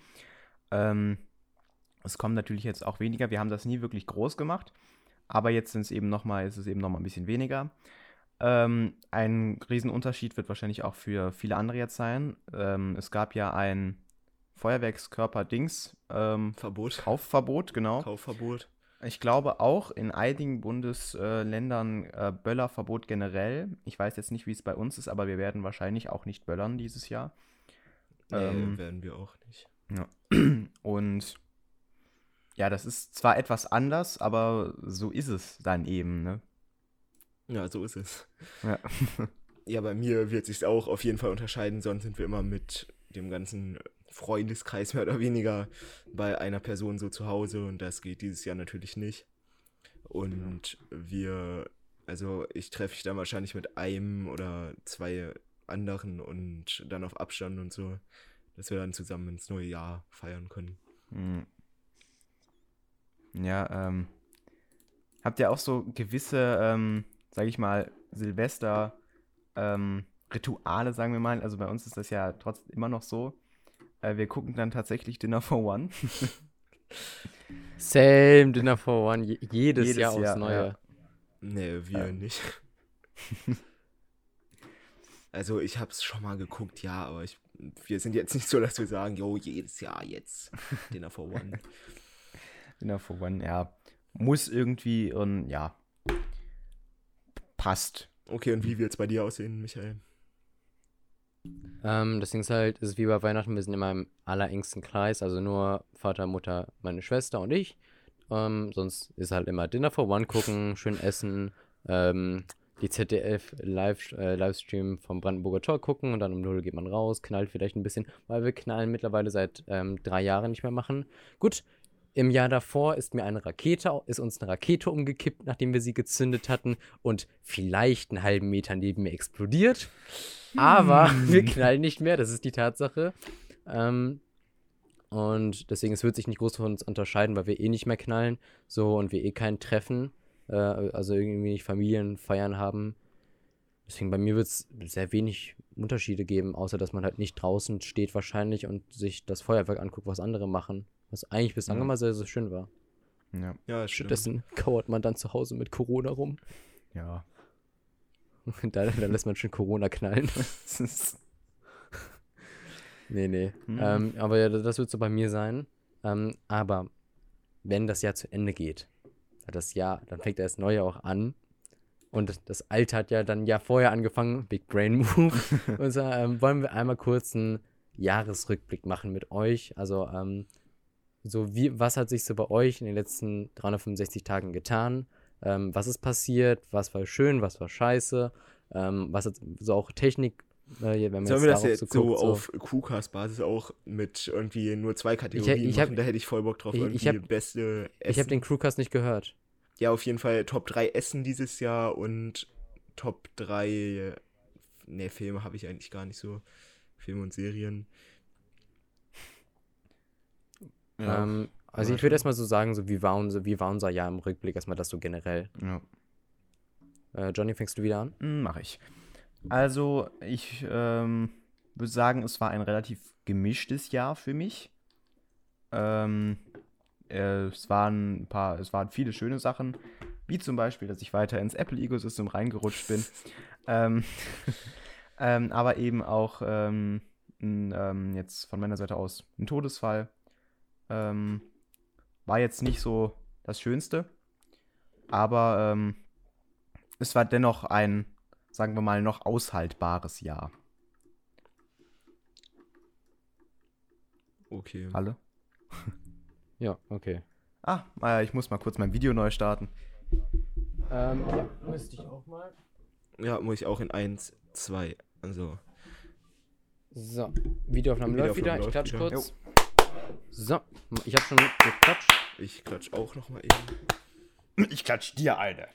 S2: Es kommen natürlich jetzt auch weniger. Wir haben das nie wirklich groß gemacht, aber jetzt sind es eben noch mal, ist es eben noch mal ein bisschen weniger. Ähm, ein Riesenunterschied wird wahrscheinlich auch für viele andere jetzt sein. Ähm, es gab ja ein Feuerwerkskörper-Dings ähm,
S3: Verbot.
S2: Kaufverbot, genau.
S3: Kaufverbot.
S2: Ich glaube auch in einigen Bundesländern äh, Böllerverbot generell. Ich weiß jetzt nicht, wie es bei uns ist, aber wir werden wahrscheinlich auch nicht böllern dieses Jahr.
S3: Nee,
S2: Ähm,
S3: werden wir auch nicht.
S2: Und ja, das ist zwar etwas anders, aber so ist es dann eben, ne?
S3: Ja, so ist es.
S2: Ja.
S3: Ja, bei mir wird sich auch auf jeden Fall unterscheiden, sonst sind wir immer mit dem ganzen Freundeskreis mehr oder weniger bei einer Person so zu Hause und das geht dieses Jahr natürlich nicht. Und wir, also ich treffe mich dann wahrscheinlich mit einem oder zwei anderen und dann auf Abstand und so, dass wir dann zusammen ins neue Jahr feiern können.
S2: Hm. Ja, ähm. Habt ihr auch so gewisse, ähm, sag ich mal, Silvester, ähm, Rituale, sagen wir mal? Also bei uns ist das ja trotzdem immer noch so. Äh, wir gucken dann tatsächlich Dinner for One.
S1: Same Dinner for One, je jedes,
S2: Jedes
S1: Jahr aufs
S2: Jahr,
S1: Neue.
S2: ja.
S3: Nee, wir
S2: Ähm.
S3: nicht. also ich hab's schon mal geguckt, ja, aber ich, wir sind jetzt nicht so, dass wir sagen, jo, jedes Jahr jetzt Dinner for One.
S2: Dinner for One, ja. Muss irgendwie und ja. Passt.
S3: Okay, und wie wird's bei dir aussehen, Michael?
S1: Ähm, das Ding ist halt, es ist wie bei Weihnachten, wir sind immer im allerengsten Kreis, also nur Vater, Mutter, meine Schwester und ich. Ähm, sonst ist halt immer Dinner for One gucken, schön essen, ähm, die ZDF Live, äh, Livestream vom Brandenburger Tor gucken und dann um 0 geht man raus, knallt vielleicht ein bisschen, weil wir knallen mittlerweile seit ähm, drei Jahren nicht mehr machen. Gut, im Jahr davor ist mir eine Rakete, ist uns eine Rakete umgekippt, nachdem wir sie gezündet hatten und vielleicht einen halben Meter neben mir explodiert. Aber wir knallen nicht mehr, das ist die Tatsache. Ähm, und deswegen, es wird sich nicht groß von uns unterscheiden, weil wir eh nicht mehr knallen. So und wir eh kein Treffen, äh, also irgendwie nicht Familienfeiern haben. Deswegen bei mir wird es sehr wenig Unterschiede geben, außer dass man halt nicht draußen steht wahrscheinlich und sich das Feuerwerk anguckt, was andere machen. Was eigentlich bislang
S2: Ja.
S1: immer sehr, sehr schön war.
S2: Ja.
S3: Ja.
S1: Stattdessen kauert man dann zu Hause mit Corona rum.
S2: Ja.
S1: Und dann, dann lässt man schön Corona knallen. Nee, nee.
S2: Mhm.
S1: Ähm, aber ja, das wird so bei mir sein. Ähm, aber wenn das Jahr zu Ende geht, das Jahr, dann fängt das Neue auch an. Und das, Alte hat ja dann Jahr vorher angefangen, Big Brain Move. Und so, ähm, wollen wir einmal kurz einen Jahresrückblick machen mit euch. Also, ähm, so wie, was hat sich so bei euch in den letzten 365 Tagen getan? Ähm, was ist passiert? Was war schön? Was war scheiße? Ähm, was hat so auch Technik, äh, wenn man
S3: Sollen wir das jetzt so,
S1: guckt,
S3: auf QCast-Basis auch mit irgendwie nur zwei Kategorien
S1: ich hab-
S3: machen? Da hätte ich voll Bock drauf.
S1: ich- ich hab-. Ich habe den Crewcast nicht gehört.
S3: ja, auf jeden Fall Top 3 Essen dieses Jahr und Top 3. Ne, Filme habe ich eigentlich gar nicht so. Filme und Serien.
S2: Ja.
S1: Ähm, also
S3: Ja,
S1: ich würde erstmal so sagen, so wie war, unser, wie war unser Jahr im Rückblick, erstmal das so generell.
S2: ja.
S1: Äh, Johnny, fängst du wieder an?
S2: Mache ich. Also, ich ähm, würde sagen, es war ein relativ gemischtes Jahr für mich. Ähm, äh, es waren ein paar, es waren viele schöne Sachen, wie zum Beispiel, dass ich weiter ins Apple-Ecosystem reingerutscht bin. ähm, ähm, aber eben auch ähm, ein, ähm, jetzt von meiner Seite aus ein Todesfall. Ähm, war jetzt nicht so das Schönste, aber ähm, es war dennoch ein, sagen wir mal, noch aushaltbares Jahr.
S3: Okay.
S2: Alle?
S1: Ja, okay.
S2: Ah, äh, ich muss mal kurz mein Video neu starten.
S1: Ähm, ja, müsste ich auch mal.
S3: Ja, muss ich auch in 1, 2. Also.
S1: So, Videoaufnahme läuft wieder.
S3: Videoaufnahme
S1: Ich
S3: läuft
S1: klatsch
S3: wieder.
S1: kurz. So, ich habe schon geklatscht.
S3: Ich klatsch auch noch mal eben.
S2: Ich klatsch dir eine.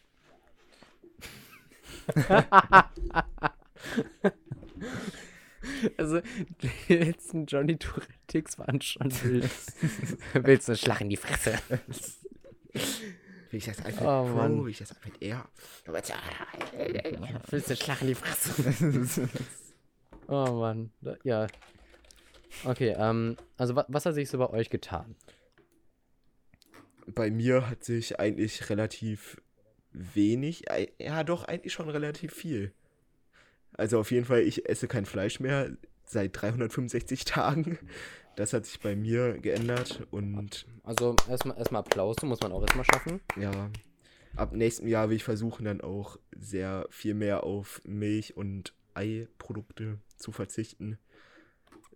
S1: Also, die letzten Johnny Tourette-Ticks waren schon wild. Willst du einen Schlag in die Fresse?
S3: Will ich das iPad
S1: Oh,
S3: Pro?
S1: Mann.
S3: Will ich das iPad Air?
S1: Willst du einen Schlag in die Fresse? Oh Mann, ja. Okay, ähm, also wa was hat sich so bei euch getan?
S3: Bei mir hat sich eigentlich relativ wenig, ja doch, eigentlich schon relativ viel. Also auf jeden Fall, ich esse kein Fleisch mehr seit 365 Tagen. Das hat sich bei mir geändert und
S1: Also erstmal erstmal Applaus, muss man auch erstmal schaffen.
S3: ja, ab nächstem Jahr will ich versuchen, dann auch sehr viel mehr auf Milch- und Eiprodukte zu verzichten.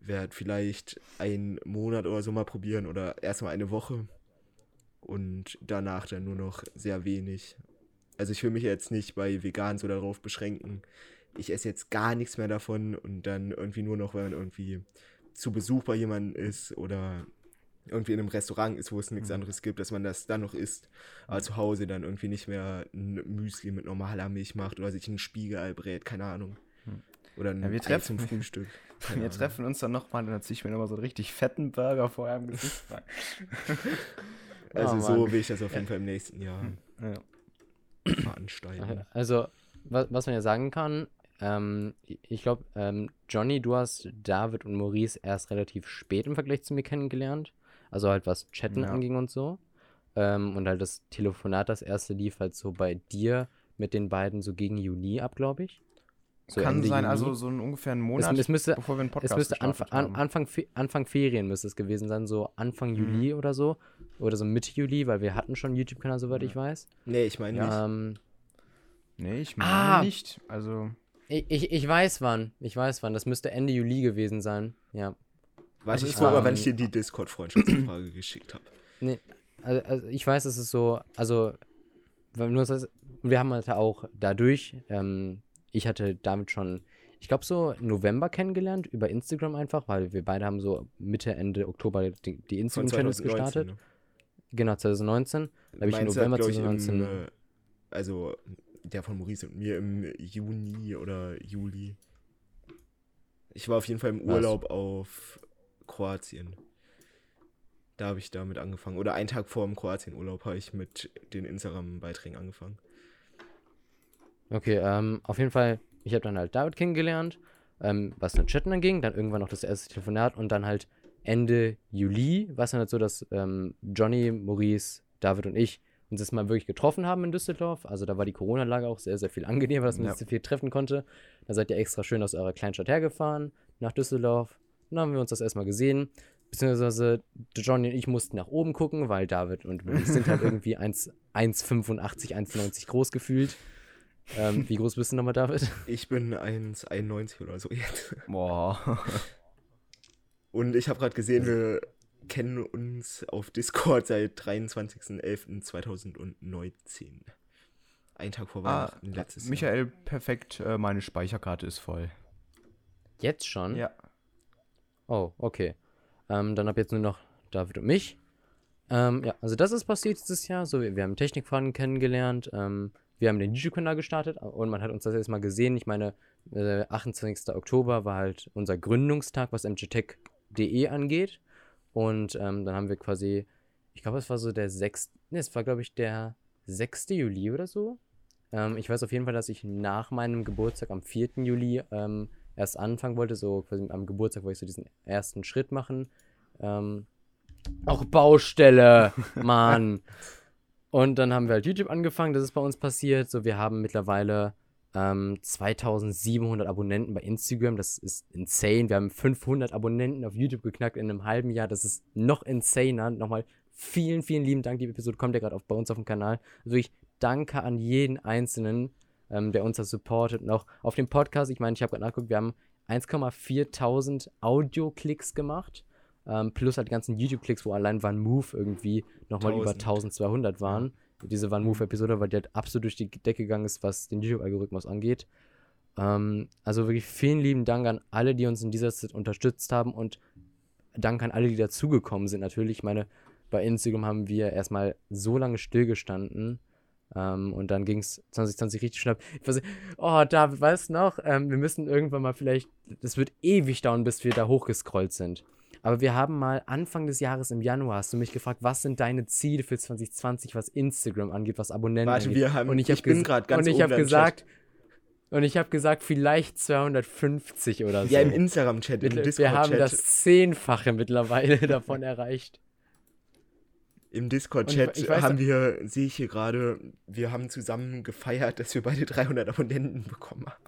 S3: Werd vielleicht einen Monat oder so mal probieren oder erstmal eine Woche und danach dann nur noch sehr wenig. Also ich will mich jetzt nicht bei vegan so darauf beschränken. Ich esse jetzt gar nichts mehr davon und dann irgendwie nur noch, wenn man irgendwie zu Besuch bei jemandem ist oder irgendwie in einem Restaurant ist, wo es nichts anderes gibt, dass man das dann noch isst, aber zu Hause dann irgendwie nicht mehr ein Müsli mit normaler Milch macht oder sich ein Spiegelei brät, keine Ahnung. Oder ein
S2: Ja, wir
S3: Ei
S2: treffen-
S3: zum Frühstück.
S2: Wir
S3: Ahnung.
S2: treffen uns dann nochmal und dann ziehe ich mir nochmal so einen richtig fetten Burger vorher im Gesicht rein.
S3: Also
S1: Oh,
S3: so will ich das auf jeden Fall im nächsten Jahr
S2: Ja.
S3: veranstalten.
S1: Also, was, was man ja sagen kann, ähm, ich glaube, ähm, Johnny, du hast David und Maurice erst relativ spät im Vergleich zu mir kennengelernt. Also halt was Chatten
S2: Ja.
S1: anging und so. Ähm, und halt das Telefonat, das erste lief halt so bei dir mit den beiden so gegen Juni ab, glaube ich. So
S2: Kann
S1: Ende
S2: sein,
S1: Juni.
S2: also so ein ungefähr einen
S1: es,
S2: Monat,
S1: es müsste,
S2: bevor wir einen Podcast
S1: es müsste Anf an. Anfang, Anfang Ferien müsste es gewesen sein, so Anfang
S2: Mhm.
S1: Juli oder so. Oder so Mitte Juli, weil wir hatten schon einen YouTube-Kanal, soweit ich weiß.
S3: Nee, ich meine nicht.
S1: Ähm,
S2: Nee, ich meine
S1: Ah!
S2: nicht. Also,
S1: Ich, ich, ich weiß wann. Ich weiß wann. Das müsste Ende Juli gewesen sein. Ja.
S3: Warte,
S1: also
S3: ich
S1: es
S3: mal,
S1: war-
S3: wann ich dir die Discord-Freundschaftsanfrage geschickt habe.
S1: Nee, also, also ich weiß, es ist so, also, weil nur das, wir haben halt auch dadurch, ähm, ich hatte damit schon, ich glaube so im November kennengelernt, über Instagram einfach, weil wir beide haben so Mitte, Ende Oktober die, die Instagram-Channels
S3: 2019,
S1: gestartet.
S3: ne?
S1: Genau, 2019. Da habe ich im
S3: hat,
S1: November
S3: im,
S1: 2019.
S3: äh, also der von Maurice und mir im Juni oder Juli. Ich war auf jeden Fall im
S1: Was?
S3: Urlaub auf Kroatien. Da habe ich damit angefangen. Oder einen Tag vor dem Kroatien-Urlaub habe ich mit den Instagram-Beiträgen angefangen.
S1: Okay, ähm, auf jeden Fall, ich habe dann halt David kennengelernt, ähm, was dann Chatten anging, dann irgendwann noch das erste Telefonat und dann halt Ende Juli war es dann halt so, dass ähm, Johnny, Maurice, David und ich uns das mal wirklich getroffen haben in Düsseldorf. Also da war die Corona-Lage auch sehr, sehr viel angenehmer, dass man
S2: Ja.
S1: sich so viel treffen konnte. Da seid ihr extra schön aus eurer Kleinstadt hergefahren, nach Düsseldorf. Dann haben wir uns das erstmal gesehen. Beziehungsweise Johnny und ich mussten nach oben gucken, weil David und Maurice sind halt irgendwie 1 1,85, 1,90 groß gefühlt. Ähm, wie groß bist du nochmal, David?
S3: Ich bin 1,91 oder so jetzt.
S2: boah.
S3: Und ich habe gerade gesehen, wir kennen uns auf Discord seit 23.11.2019. Ein Tag vor
S2: ah,
S3: Weihnachten letztes Jahr.
S2: Michael, perfekt, äh, meine Speicherkarte ist voll.
S1: Jetzt schon?
S2: Ja.
S1: Oh, okay. Ähm, dann hab jetzt nur noch David und mich. Ähm, ja, also das ist passiert dieses Jahr. So, wir, wir haben Technikfragen kennengelernt. Ähm, wir haben den YouTube-Kanal gestartet und man hat uns das jetzt mal gesehen. Ich meine, äh, 28. Oktober war halt unser Gründungstag, was mgtech.de angeht. Und ähm, dann haben wir quasi, ich glaube, es war so der 6. Ne, es war, glaube ich, der 6. Juli oder so. Ähm, ich weiß auf jeden Fall, dass ich nach meinem Geburtstag am 4. Juli ähm, erst anfangen wollte, so quasi am Geburtstag wollte ich so diesen ersten Schritt machen. Ähm, auch Baustelle, Mann. Und dann haben wir halt YouTube angefangen, das ist bei uns passiert. So, wir haben mittlerweile ähm, 2700 Abonnenten bei Instagram, das ist insane. Wir haben 500 Abonnenten auf YouTube geknackt in einem halben Jahr, das ist noch insaner. Nochmal vielen, vielen lieben Dank, die Episode kommt ja gerade bei uns auf dem Kanal. Also ich danke an jeden Einzelnen, ähm, der uns da supportet. Auch auf dem Podcast, ich meine, ich habe gerade nachgeguckt, wir haben 1,4 Audio-Klicks gemacht. Ähm, plus halt die ganzen YouTube-Klicks, wo allein Van Move irgendwie nochmal über
S3: 1000.
S1: 1200 waren. Diese Van Move-Episode, weil die halt absolut durch die Decke gegangen ist, was den YouTube-Algorithmus angeht. Ähm, also wirklich vielen lieben Dank an alle, die uns in dieser Zeit unterstützt haben und Dank an alle, die dazugekommen sind. Natürlich, ich meine, bei Instagram haben wir erstmal so lange stillgestanden. Ähm, und dann ging es 2020 richtig schnell. Ich weiß, nicht, oh, David, weißt du noch? Ähm, wir müssen irgendwann mal vielleicht, das wird ewig dauern, bis wir da hochgescrollt sind. Aber wir haben mal Anfang des Jahres im Januar, hast du mich gefragt, was sind deine Ziele für 2020, was Instagram angeht, was Abonnenten
S3: Warte,
S1: angeht.
S3: wir haben.
S1: und ich,
S3: ich
S1: hab
S3: bin gerade ganz
S1: Und ich habe gesagt, und ich habe gesagt, vielleicht 250 oder so.
S3: Ja, im Instagram-Chat, im
S1: Mittler- wir haben das
S3: Discord-Chat.
S1: Zehnfache mittlerweile davon erreicht.
S3: Im Discord-Chat haben wir, sehe ich hier gerade, wir haben zusammen gefeiert, dass wir beide 300 Abonnenten bekommen haben.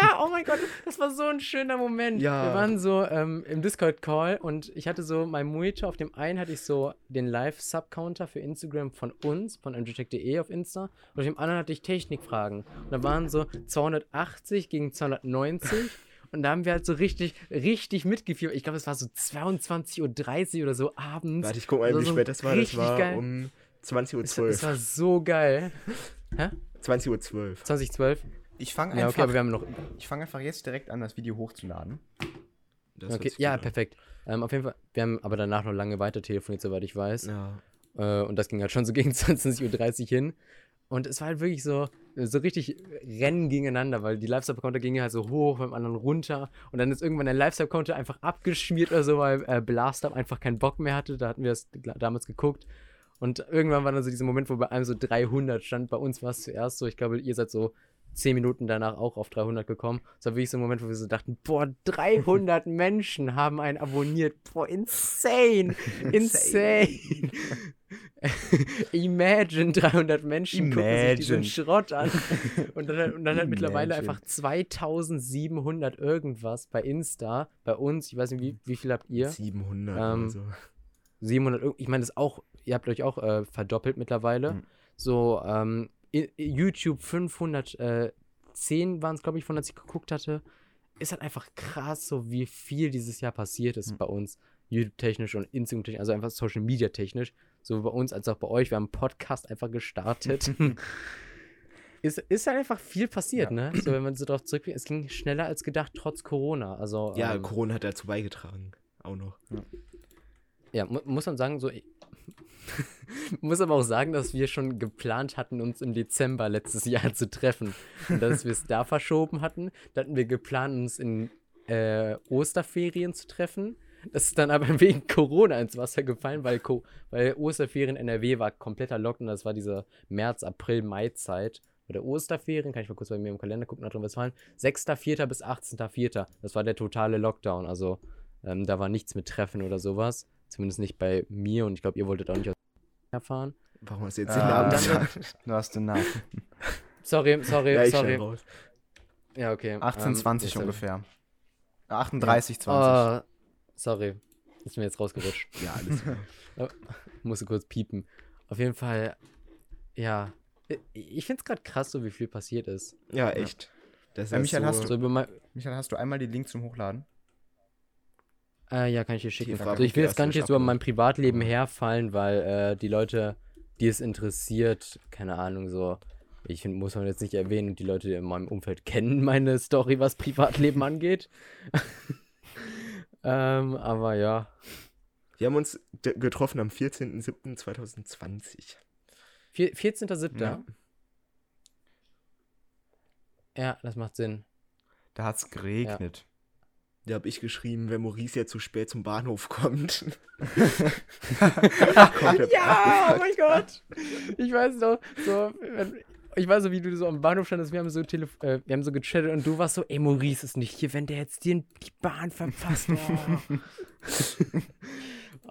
S1: Ja, oh mein Gott, das war so ein schöner Moment.
S3: Ja.
S1: Wir waren so ähm, im Discord-Call und ich hatte so mein Monitor. Auf dem einen hatte ich so den Live-Sub-Counter für Instagram von uns, von mgtech.de auf Insta. Und auf dem anderen hatte ich Technikfragen. Und da waren so 280 gegen 290. Und da haben wir halt so richtig, richtig mitgeführt. Ich glaube, es war so 22.30 Uhr oder so abends.
S3: Warte, ich guck mal,
S1: Also
S3: wie
S1: so
S3: spät das war. Das
S1: richtig
S3: war
S1: geil.
S3: um 20.12
S1: es,
S3: Uhr.
S1: es war so geil.
S3: 20.12 Uhr.
S1: 2012?
S2: Ich fange
S1: Ja,
S2: einfach,
S1: okay, noch.
S2: ich fang einfach jetzt direkt an, das Video hochzuladen.
S3: Das
S1: Okay, ja,
S3: an.
S1: perfekt. Ähm, auf jeden Fall, wir haben aber danach noch lange weiter telefoniert, soweit ich weiß.
S3: Ja.
S1: Äh, und das ging halt schon so gegen 20.30 Uhr hin. Und es war halt wirklich so, so richtig Rennen gegeneinander, weil die Live-Sub-Counter gingen halt so hoch, beim anderen runter und dann ist irgendwann der Live-Sub-Counter einfach abgeschmiert oder so, weil äh, Blaster einfach keinen Bock mehr hatte. Da hatten wir das damals geguckt. Und irgendwann war dann so dieser Moment, wo bei einem so 300 stand. Bei uns war es zuerst so, ich glaube, ihr seid so 10 Minuten danach auch auf 300 gekommen. Das war wirklich so ein Moment, wo wir so dachten, boah, 300 Menschen haben einen abonniert. Boah, insane, insane. Imagine 300 Menschen gucken sich diesen
S2: Imagine.
S1: Schrott an. Und dann, und dann halt mittlerweile
S3: Imagine.
S1: einfach 2700 irgendwas bei Insta. Bei uns, ich weiß nicht, wie, wie viel habt ihr?
S3: 700
S1: Ähm,
S3: oder so.
S1: 700, irg- ich meine, das auch, ihr habt euch auch äh, verdoppelt mittlerweile.
S2: Mhm.
S1: So, ähm, YouTube 510 waren es, glaube ich, von als ich geguckt hatte. Ist halt einfach krass, so wie viel dieses Jahr passiert ist
S2: Mhm.
S1: bei uns. YouTube-technisch und Instagram-technisch, also einfach Social Media-technisch. So bei uns als auch bei euch. Wir haben einen Podcast einfach gestartet. ist, ist halt einfach viel passiert,
S2: Ja.
S1: ne? So, wenn man so drauf zurückblickt, es ging schneller als gedacht, trotz Corona. Also,
S3: Ja,
S1: ähm,
S3: Corona hat dazu beigetragen. Auch noch.
S1: Ja, mu muss man sagen, so. muss aber auch sagen, dass wir schon geplant hatten, uns im Dezember letztes Jahr zu treffen. Und dass wir es da verschoben hatten. Da hatten wir geplant, uns in äh, Osterferien zu treffen. Das ist dann aber wegen Corona ins Wasser gefallen, weil, Co weil Osterferien NRW war kompletter Lockdown. Das war diese März, April, Mai-Zeit. Bei der Osterferien, kann ich mal kurz bei mir im Kalender gucken, Nordrhein-Westfalen, 6.4. bis 18.4. Das war der totale Lockdown. Also ähm, da war nichts mit Treffen oder sowas. Zumindest nicht bei mir und ich glaube, ihr wolltet auch nicht aus erfahren.
S3: Warum hast du jetzt
S2: Ah,
S3: den Namen gesagt?
S2: Du hast den Namen.
S1: Sorry, sorry,
S3: Ja,
S1: sorry. Ja, okay.
S2: 18,
S1: ähm,
S2: 20 ungefähr. 38, 20.
S1: Oh, sorry. Ist mir jetzt rausgerutscht.
S3: Ja, alles klar.
S1: Musste kurz piepen. Auf jeden Fall, ja. Ich finde es gerade krass, so wie viel passiert ist.
S3: Ja, echt. Das
S2: Ja, Michael, hast
S1: So über mein,
S2: Michael, hast du einmal den Link zum Hochladen?
S1: äh, ja, kann ich dir schicken.
S3: Frage,
S1: Also ich will jetzt gar nicht jetzt über mein Privatleben herfallen, weil äh, die Leute, die es interessiert, keine Ahnung, so. Ich find, muss man jetzt nicht erwähnen, die Leute in meinem Umfeld kennen meine Story, was Privatleben angeht. ähm, aber ja.
S3: Wir haben uns getroffen am 14.07.2020.
S1: Vier- 14.07.
S2: Ja.
S1: Ja. das macht Sinn.
S2: Da hat es geregnet.
S3: Da habe ich geschrieben, wenn Maurice jetzt zu spät zum Bahnhof kommt. Komplett
S1: Ja, oh mein Gott. Ich weiß noch, so, wenn- ich weiß so, wie du so am Bahnhof standest, wir haben so, telef äh, wir haben so gechattet und du warst so, ey, Maurice ist nicht hier, wenn der jetzt dir die Bahn verpasst. Oh,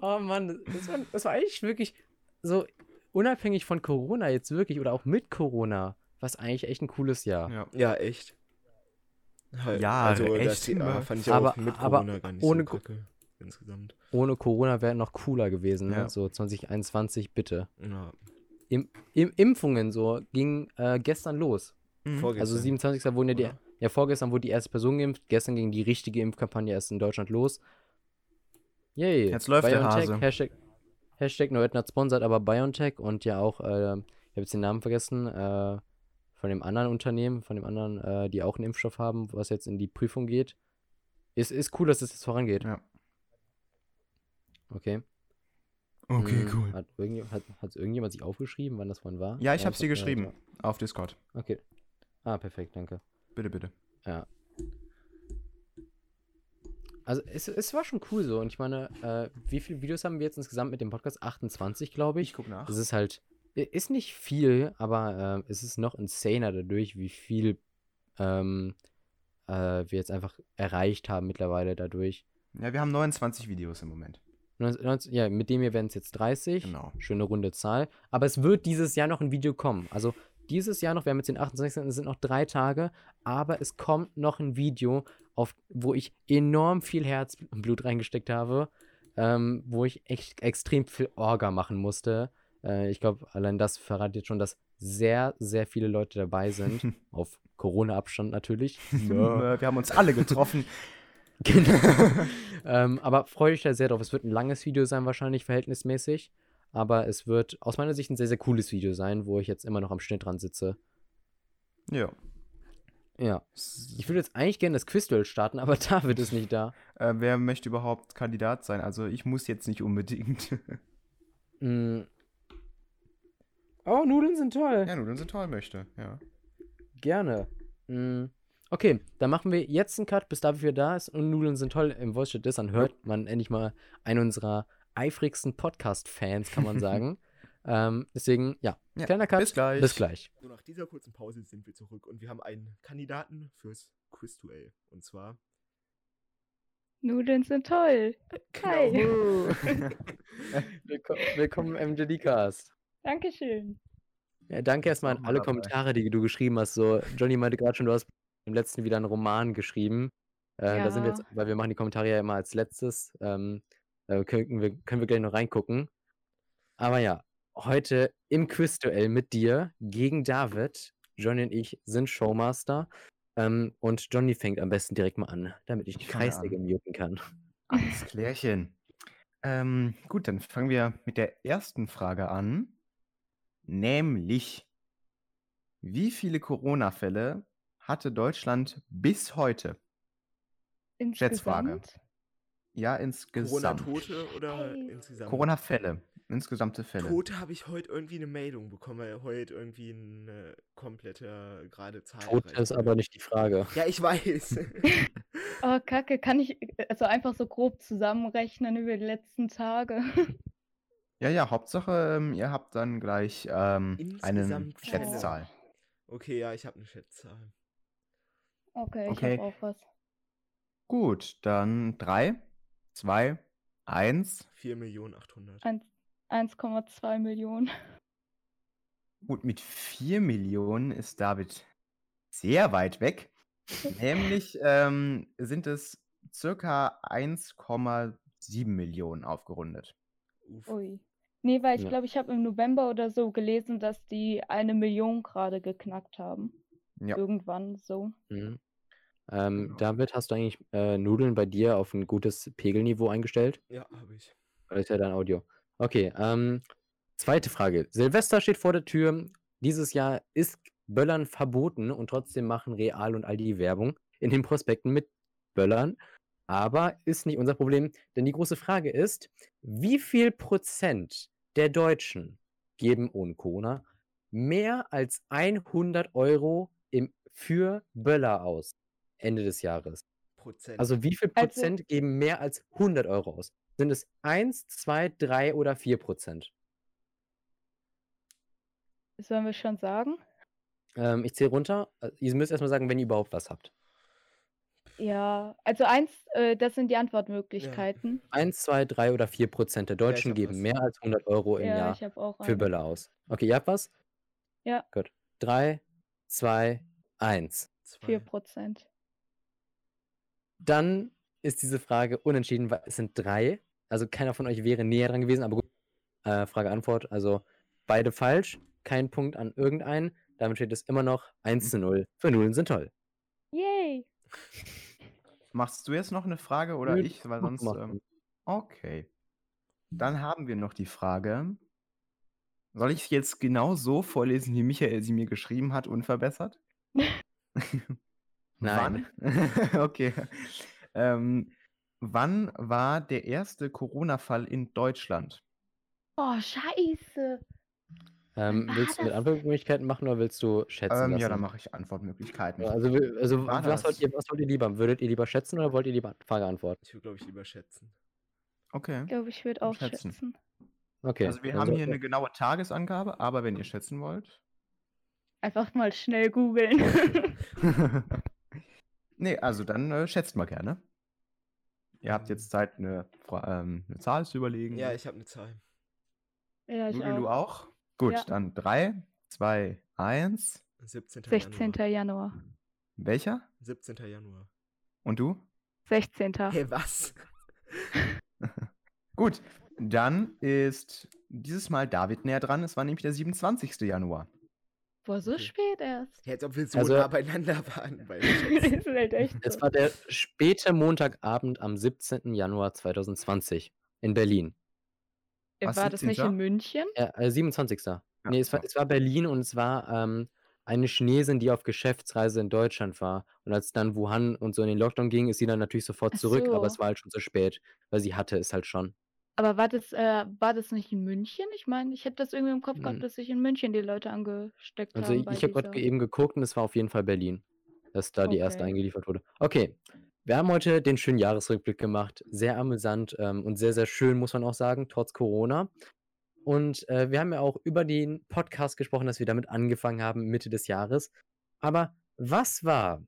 S1: oh Mann, das war, das war eigentlich wirklich so, unabhängig von Corona jetzt wirklich oder auch mit Corona, was eigentlich echt ein cooles Jahr.
S2: Ja.
S3: Ja, echt. Halt,
S2: Ja,
S3: also
S2: echt
S3: das
S2: immer.
S3: ja, fand ich
S1: Aber-
S3: auch mit
S1: aber
S3: Corona gar nicht
S1: ohne
S3: so kacke. Insgesamt.
S1: Ohne Corona wäre noch cooler gewesen, ne?
S2: Ja.
S1: so 2021, bitte.
S3: Ja,
S1: Im, im Impfungen so ging äh, gestern los.
S2: Mhm.
S3: vorgestern.
S1: Also 27. wurden ja die,
S3: oder?
S1: ja vorgestern wurde die erste Person geimpft, gestern ging die richtige Impfkampagne erst in Deutschland los. Yay.
S2: Jetzt läuft der
S1: BioNTech,
S2: Hase.
S1: Hashtag, Hashtag hat sponsert, aber BioNTech und ja auch, äh, ich habe jetzt den Namen vergessen, äh, von dem anderen Unternehmen, von dem anderen, äh, die auch einen Impfstoff haben, was jetzt in die Prüfung geht. Ist, ist cool, dass es jetzt vorangeht.
S2: Ja.
S1: Okay.
S2: Okay,
S1: Hm,
S2: cool.
S1: Hat, irgendj hat, hat irgendjemand sich aufgeschrieben, wann das wann war?
S2: Ja, ich
S1: Äh,
S2: hab's dir geschrieben. Auf Discord.
S1: Okay. Ah, perfekt, danke.
S2: Bitte, bitte.
S1: Ja. Also es, es war schon cool so. Und ich meine, äh, wie viele Videos haben wir jetzt insgesamt mit dem Podcast? 28, glaube ich.
S2: guck nach.
S1: Es ist halt, ist nicht viel, aber äh, es ist noch insaner dadurch, wie viel ähm, äh, wir jetzt einfach erreicht haben mittlerweile dadurch.
S2: Ja, wir haben 29 Videos im Moment.
S1: 19, 19, ja, mit dem hier werden es jetzt 30.
S2: Genau.
S1: Schöne runde Zahl. Aber es wird dieses Jahr noch ein Video kommen. Also dieses Jahr noch, wir haben jetzt den 28. Es sind noch drei Tage, aber es kommt noch ein Video, auf, wo ich enorm viel Herzblut reingesteckt habe, ähm, wo ich echt extrem viel Orga machen musste. Äh, ich glaube, allein das verratet jetzt schon, dass sehr, sehr viele Leute dabei sind. auf Corona-Abstand natürlich.
S2: Äh, Wir haben uns alle getroffen.
S1: Genau. ähm, aber freue dich da sehr drauf. Es wird ein langes Video sein, wahrscheinlich verhältnismäßig. Aber es wird aus meiner Sicht ein sehr, sehr cooles Video sein, wo ich jetzt immer noch am Schnitt dran sitze.
S2: ja.
S1: Ja. Ich würde jetzt eigentlich gerne das Quizduell starten, aber David ist nicht da.
S2: Äh, wer möchte überhaupt Kandidat sein? Also ich muss jetzt nicht unbedingt.
S1: Mm. Oh, Nudeln sind toll.
S2: ja, Nudeln sind toll möchte, ja.
S1: Gerne. Mm, Okay, dann machen wir jetzt einen Cut, bis David wieder da ist. Und Nudeln sind toll im Voice Chat. Dann hört man endlich mal einen unserer eifrigsten Podcast-Fans, kann man sagen. ähm, deswegen, ja,
S2: Ja,
S1: kleiner Cut.
S2: bis gleich.
S1: Bis gleich.
S3: So, nach dieser kurzen Pause sind wir zurück und wir haben einen Kandidaten fürs Quiz-Duell. Und zwar.
S5: Nudeln sind toll. Hi.
S1: Willkommen, willkommen im MJD-Cast.
S5: Dankeschön.
S1: Ja, danke erstmal an alle. Kommentare, die du geschrieben hast. So, Johnny meinte gerade schon, du hast im letzten wieder einen Roman geschrieben. Äh, Da sind wir
S5: Ja.
S1: jetzt, weil wir machen die Kommentare ja immer als letztes. Ähm, da können wir, können wir gleich noch reingucken. Aber ja, heute im Quizduell mit dir gegen David. Johnny und ich sind Showmaster. Ähm, und Johnny fängt am besten direkt mal an, damit ich die Kreissäge
S2: an.
S1: muten kann.
S2: Alles klärchen. Ähm, gut, dann fangen wir mit der ersten Frage an. Nämlich, wie viele Corona-Fälle hatte Deutschland bis heute? Schätzfrage.
S5: Insgesamt?
S2: Ja, insgesamt.
S3: Corona-Tote oder
S5: Hey.
S3: insgesamt?
S2: Corona-Fälle. Insgesamte Fälle.
S3: Tote habe ich heute irgendwie eine Meldung bekommen, weil heute irgendwie eine komplette gerade Zahl.
S1: Tot
S3: erreicht
S1: ist aber nicht die Frage.
S3: Ja, ich weiß.
S5: Oh, Kacke, kann ich also einfach so grob zusammenrechnen über die letzten Tage?
S2: Ja, ja, Hauptsache, ähm, ihr habt dann gleich ähm, eine. Schätzzahl.
S3: okay, ja, ich habe eine Schätzzahl.
S5: Okay,
S2: Okay.
S5: ich habe auch was.
S2: Gut, dann 3, 2, 1.
S3: 4.800.000.
S5: Eins- 1,2 Millionen.
S2: Gut, mit 4 Millionen ist David sehr weit weg. Nämlich ähm, sind es circa 1,7 Millionen aufgerundet.
S3: Uff.
S5: Ui. Nee, weil ich
S1: Ja.
S5: glaube, ich habe im November oder so gelesen, dass die eine Million gerade geknackt haben.
S2: Ja.
S5: Irgendwann so.
S1: Mhm. Ähm,
S2: Genau.
S1: David, hast du eigentlich äh, Nudeln bei dir auf ein gutes Pegelniveau eingestellt?
S3: Ja, habe ich.
S1: Das ist ja dein Audio. Okay, ähm, zweite Frage. Silvester steht vor der Tür. Dieses Jahr ist Böllern verboten und trotzdem machen Real und Aldi Werbung in den Prospekten mit Böllern. Aber ist nicht unser Problem, denn die große Frage ist, wie viel Prozent der Deutschen geben ohne Corona mehr als 100 Euro im, für Böller aus Ende des Jahres?
S3: Prozent.
S1: Also wie viel
S5: Also-
S1: Prozent geben mehr als 100 Euro aus? Sind es 1, 2, 3 oder 4 Prozent?
S5: Sollen wir schon sagen?
S1: Ähm, ich zähle runter. Äh, Ihr müsst erstmal sagen, wenn ihr überhaupt was habt.
S5: Ja, also eins, äh, das sind die Antwortmöglichkeiten.
S1: 1, 2, 3 oder 4 Prozent der
S3: Ja,
S1: Deutschen
S3: hab
S1: geben
S3: was.
S1: mehr als 100 Euro im
S5: Ja,
S1: Jahr für. Böller aus. Okay, ihr habt was?
S5: Ja.
S1: Gut. 3, 2, 1.
S3: Zwei.
S5: 4 Prozent.
S1: Dann ist diese Frage unentschieden, weil es sind drei. Also keiner von euch wäre näher dran gewesen, aber gut. Äh, Frage, Antwort. Also beide falsch. Kein Punkt an irgendeinen. Damit steht es immer noch 1 zu 0. Für Nullen sind toll.
S5: Yay!
S2: Machst du jetzt noch eine Frage oder
S1: Nö,
S2: ich? Weil sonst. Ähm, okay. Dann haben wir noch die Frage. Soll ich jetzt genau so vorlesen, wie Michael sie mir geschrieben hat, unverbessert?
S1: Nein.
S2: Wann? okay. Ähm, wann war der erste Corona-Fall in Deutschland?
S5: Oh, scheiße.
S1: Ähm, willst du mit? Antwortmöglichkeiten machen oder willst du schätzen
S2: Ähm,
S1: lassen?
S2: ja, dann mache ich Antwortmöglichkeiten.
S1: Also, also was, wollt ihr, was wollt ihr lieber? Würdet ihr lieber schätzen oder wollt ihr lieber Frage antworten?
S3: Ich würde, glaube ich, lieber schätzen.
S2: Okay.
S5: Ich glaube, ich würde auch
S2: Schätzen.
S5: schätzen.
S1: Okay.
S2: Also wir
S1: dann
S2: haben hier
S1: sollte-
S2: eine genaue Tagesangabe, aber wenn ihr schätzen wollt.
S5: Einfach mal schnell googeln.
S2: nee, also dann äh, schätzt mal gerne. Ihr habt
S3: Ähm.
S2: jetzt Zeit, eine, Fra- ähm, eine Zahl zu überlegen.
S3: Ja, ich habe eine Zahl.
S5: ja, ich
S2: Nudel, du
S5: auch.
S2: auch? Gut,
S5: Ja.
S2: dann 3, 2, 1.
S3: 17.
S5: 16.
S3: Januar.
S5: Januar.
S2: Welcher?
S3: 17. Januar.
S2: Und du?
S5: 16.
S3: Hey, was?
S2: Gut, dann ist dieses Mal David näher dran. Es war nämlich der 27. Januar.
S5: Boah, so
S3: Okay.
S5: spät erst.
S3: Ja, als ob wir so
S1: Also-
S3: nah beieinander waren. Bei
S5: das ist halt echt
S1: Es
S5: so.
S1: war der späte Montagabend am 17. Januar 2020 in Berlin.
S2: Was,
S5: War das nicht
S2: 17.?
S5: in München?
S1: Ja, äh, 27. nee, es war,
S2: ja.
S1: es war Berlin und es war ähm, eine Chinesin, die auf Geschäftsreise in Deutschland war. Und als dann Wuhan und so in den Lockdown ging, ist sie dann natürlich sofort
S5: Ach
S1: zurück, aber
S5: so.
S1: es war halt schon zu spät, weil sie hatte es halt schon.
S5: Aber war das, äh, war das nicht in München? Ich meine, ich hätte das irgendwie im Kopf gehabt, dass sich in München die Leute angesteckt
S1: Also
S5: haben
S1: ich,
S5: bei
S1: ich habe gerade eben geguckt und es war auf jeden Fall Berlin, dass da die erste
S5: Okay.
S1: eingeliefert wurde. Okay, wir haben heute den schönen Jahresrückblick gemacht. Sehr amüsant ähm, und sehr, sehr schön, muss man auch sagen, trotz Corona. Und äh, wir haben ja auch über den Podcast gesprochen, dass wir damit angefangen haben, Mitte des Jahres. Aber was war,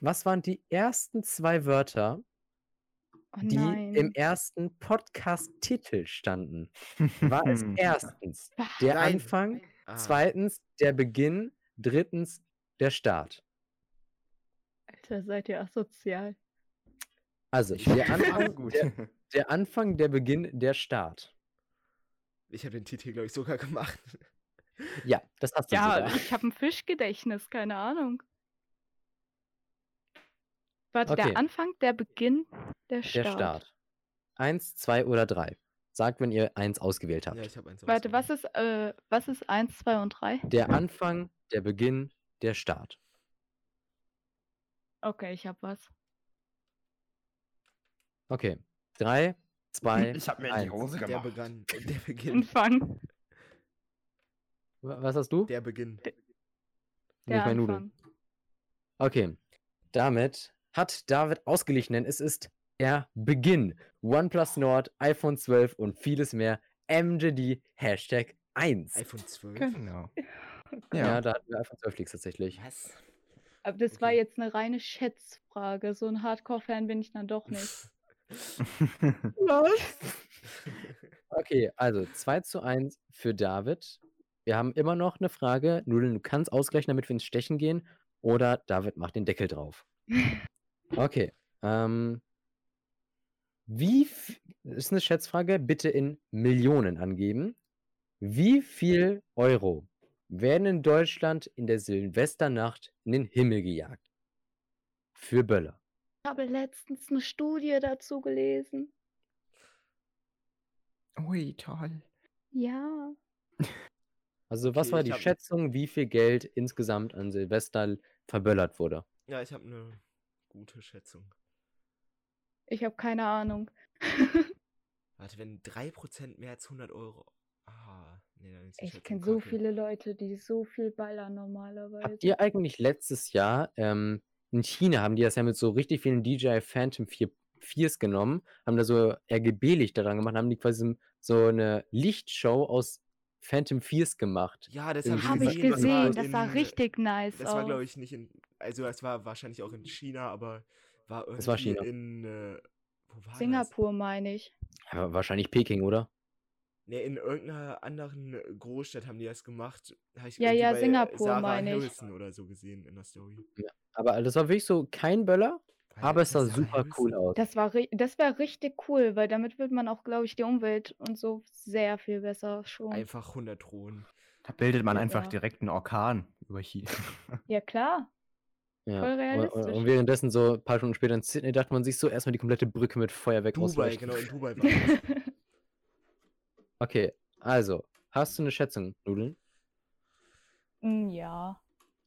S1: was waren die ersten zwei Wörter,
S5: Oh
S1: die im ersten Podcast-Titel standen? War es erstens der
S3: Nein.
S1: Anfang,
S3: Ah,
S1: zweitens der Beginn, drittens der Start?
S5: Alter, seid ihr asozial.
S1: Also,
S2: Ich
S1: der Anfang,
S2: gut.
S1: der, der Anfang, der Beginn, der Start.
S3: Ich habe den Titel, glaube ich, sogar gemacht.
S1: Ja, das hast du
S5: Ja,
S1: sogar.
S5: ich habe ein Fischgedächtnis, keine Ahnung. Warte,
S1: Okay.
S5: der Anfang, der Beginn, der
S1: Der
S5: Start.
S1: Start. Eins, zwei oder drei. Sagt, wenn ihr eins ausgewählt habt.
S3: Ja, ich habe eins
S5: Warte, was
S3: ausgewählt.
S5: ist, äh, was ist 1, 2 und 3?
S1: Der Anfang, der Beginn, der Start.
S5: Okay, ich habe was.
S1: Okay. Drei, zwei,
S2: Ich habe mir in
S1: eins.
S2: die Hose
S3: Der
S2: gemacht.
S3: begann. Der Beginn.
S5: Anfang.
S1: Wa- Was hast du?
S3: Der Beginn.
S5: Der
S1: Nudeln.
S5: Anfang.
S1: Okay. Damit hat David ausgeglichen, denn es ist der Beginn. OnePlus Nord, iPhone 12 und vieles mehr. MJD Hashtag 1.
S3: iPhone 12.
S2: Genau.
S1: Ja,
S2: Ja.
S1: da hatten wir iPhone 12 Leaks tatsächlich.
S3: Was?
S5: Aber das war
S3: Okay.
S5: jetzt eine reine Schätzfrage. So ein Hardcore-Fan bin ich dann doch nicht.
S1: Okay, also 2 zu 1 für David. Wir haben immer noch eine Frage. Nudeln, du kannst ausgleichen, damit wir ins Stechen gehen. Oder David macht den Deckel drauf. Okay. Ähm, wie ist eine Schätzfrage? Bitte in Millionen angeben. Wie viel Euro werden in Deutschland in der Silvesternacht in den Himmel gejagt? Für Böller.
S5: Ich habe letztens eine Studie dazu gelesen.
S2: Ui, toll.
S5: Ja.
S1: Also, was
S3: Okay,
S1: war die
S3: hab-
S1: Schätzung, wie viel Geld insgesamt an Silvester verböllert wurde?
S3: Ja, ich habe eine gute Schätzung.
S5: Ich habe keine Ahnung.
S3: Warte, wenn 3% mehr als 100 Euro. Ah, nee, dann ist die
S5: Ich kenne so viele Leute, die so viel ballern normalerweise.
S1: Habt ihr eigentlich letztes Jahr, ähm, in China haben die das ja mit so richtig vielen DJI Phantom 4 4s genommen, haben da so RGB-Lichter dran gemacht, haben die quasi so eine Lichtshow aus Phantom 4s gemacht.
S3: Ja, das habe ich gesehen. das war
S5: das sah
S3: in-
S5: richtig nice
S3: Das war,
S5: aus.
S3: glaube ich, nicht in. Also, es war wahrscheinlich auch in China, aber war irgendwie
S1: Es war China.
S3: in. Äh, wo war Das?
S5: Singapur meine ich.
S1: Ja, wahrscheinlich Peking, oder?
S3: Nee, in irgendeiner anderen Großstadt haben die das gemacht. Hab ich
S5: Ja, ja,
S3: bei
S5: Singapur
S3: Sarah
S5: meine ich.
S3: Harrison oder so gesehen in der Story.
S1: Aber das war wirklich so kein Böller,
S3: War
S1: aber es sah super cool aus.
S5: Das war das wäre richtig cool, weil damit wird man auch, glaube ich, die Umwelt und so sehr viel besser schon.
S3: Einfach 100 Thronen.
S2: Da bildet man
S5: Ja.
S2: einfach direkt einen Orkan über China.
S5: Ja, klar.
S1: Ja.
S5: voll
S1: Und, und,
S5: realistisch.
S1: und währenddessen so ein paar Stunden später in Sydney dachte man sich so erstmal die komplette Brücke mit Feuerwerk
S3: Dubai,
S1: ausleuchten.
S3: genau, in Dubai war das.
S1: Okay, also, hast du eine Schätzung, Nudeln?
S5: Mm, ja.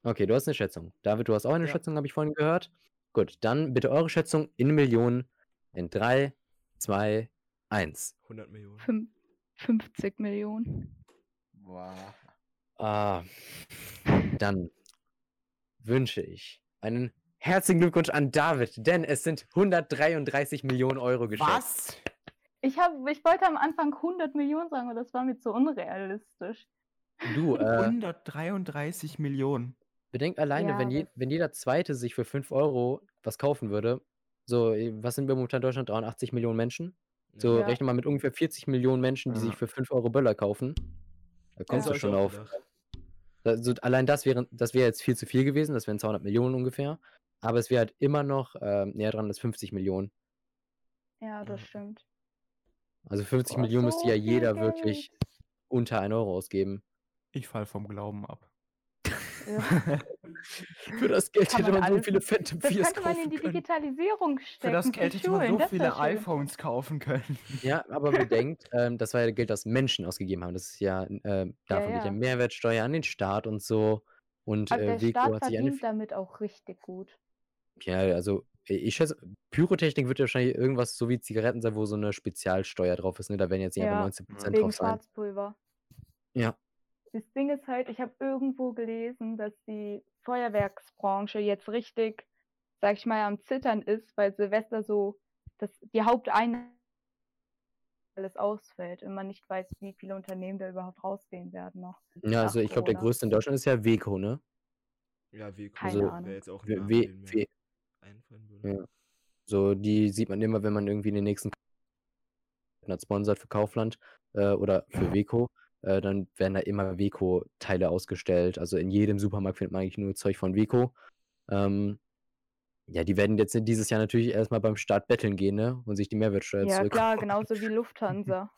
S1: Okay, du hast eine Schätzung. David, du hast auch eine
S3: Ja.
S1: Schätzung, habe ich vorhin gehört. Gut, dann bitte eure Schätzung in Millionen in 3, 2, 1.
S3: 100 Millionen.
S5: Fün 50 Millionen.
S2: Wow.
S1: Ah, dann wünsche ich einen herzlichen Glückwunsch an David, denn es sind 133 Millionen Euro geschätzt.
S2: Was?
S5: Ich, hab, ich wollte am Anfang 100 Millionen sagen, aber das war mir zu unrealistisch.
S1: Du, äh,
S2: 133 Millionen.
S1: bedenk alleine,
S5: Ja,
S1: wenn, je, wenn jeder Zweite sich für 5 Euro was kaufen würde, so, äh, was sind wir momentan in Deutschland? 83 Millionen Menschen? So,
S5: Ja.
S1: rechne mal mit ungefähr 40 Millionen Menschen, die
S2: Ja.
S1: sich für 5 Euro Böller kaufen. Da kommst du schon auf.
S3: gedacht.
S1: Also allein das wäre das wäre jetzt viel zu viel gewesen, das wären 200 Millionen ungefähr. Aber es wäre halt immer noch ähm, näher dran als 50 Millionen.
S5: Ja, das
S3: Ja.
S5: stimmt.
S1: Also 50
S5: Boah,
S1: Millionen müsste
S5: so
S1: ja
S5: viel
S1: jeder
S5: Geld.
S1: wirklich unter 1 Euro ausgeben.
S2: Ich fall vom Glauben ab.
S5: Ja.
S1: Für das Geld hätte
S5: man
S1: man so viele Phantom
S5: Das
S1: 4s
S5: könnte man in
S1: kaufen
S5: die
S1: können.
S5: Digitalisierung stecken.
S2: Für das Geld hätte man so
S5: das
S2: viele iPhones kaufen können.
S1: Ja, aber bedenkt, ähm, das war ja Geld, das Menschen ausgegeben haben. Das ist ja, äh, davon geht ja
S5: ja.
S1: Mehrwertsteuer an den Staat und so. Und
S5: Aber
S1: äh,
S5: der
S1: Weko
S5: Staat
S1: hat sich eine.
S5: verdient damit auch richtig gut.
S1: Ja, also ich schätze, Pyrotechnik wird ja wahrscheinlich irgendwas so wie Zigaretten sein, wo so eine Spezialsteuer drauf ist, ne? Da werden jetzt nicht
S5: Ja,
S1: einfach 19%
S5: Wegen
S1: drauf sein.
S5: Schwarzpulver.
S1: Ja.
S5: Das Ding ist halt, ich habe irgendwo gelesen, dass die Feuerwerksbranche jetzt richtig, sag ich mal, am Zittern ist, weil Silvester so dass die Haupteinnahme alles ausfällt und man nicht weiß, wie viele Unternehmen da überhaupt rausgehen werden noch.
S1: Ja, also ich glaube, der größte in Deutschland ist ja Weco, ne?
S3: Ja, wie
S5: Keine
S1: Also,
S5: Ahnung.
S3: wäre jetzt auch
S1: W
S3: einfallen würde.
S1: Ja. So, die sieht man immer, wenn man irgendwie in den nächsten hat sponsert für Kaufland äh, oder für Weco, äh, dann werden da immer Weco-Teile ausgestellt. Also in jedem Supermarkt findet man eigentlich nur Zeug von Weco. Ähm, ja, die werden jetzt dieses Jahr natürlich erstmal beim Start betteln gehen, ne? Und sich die Mehrwertsteuer
S5: Ja, klar, genauso wie Lufthansa.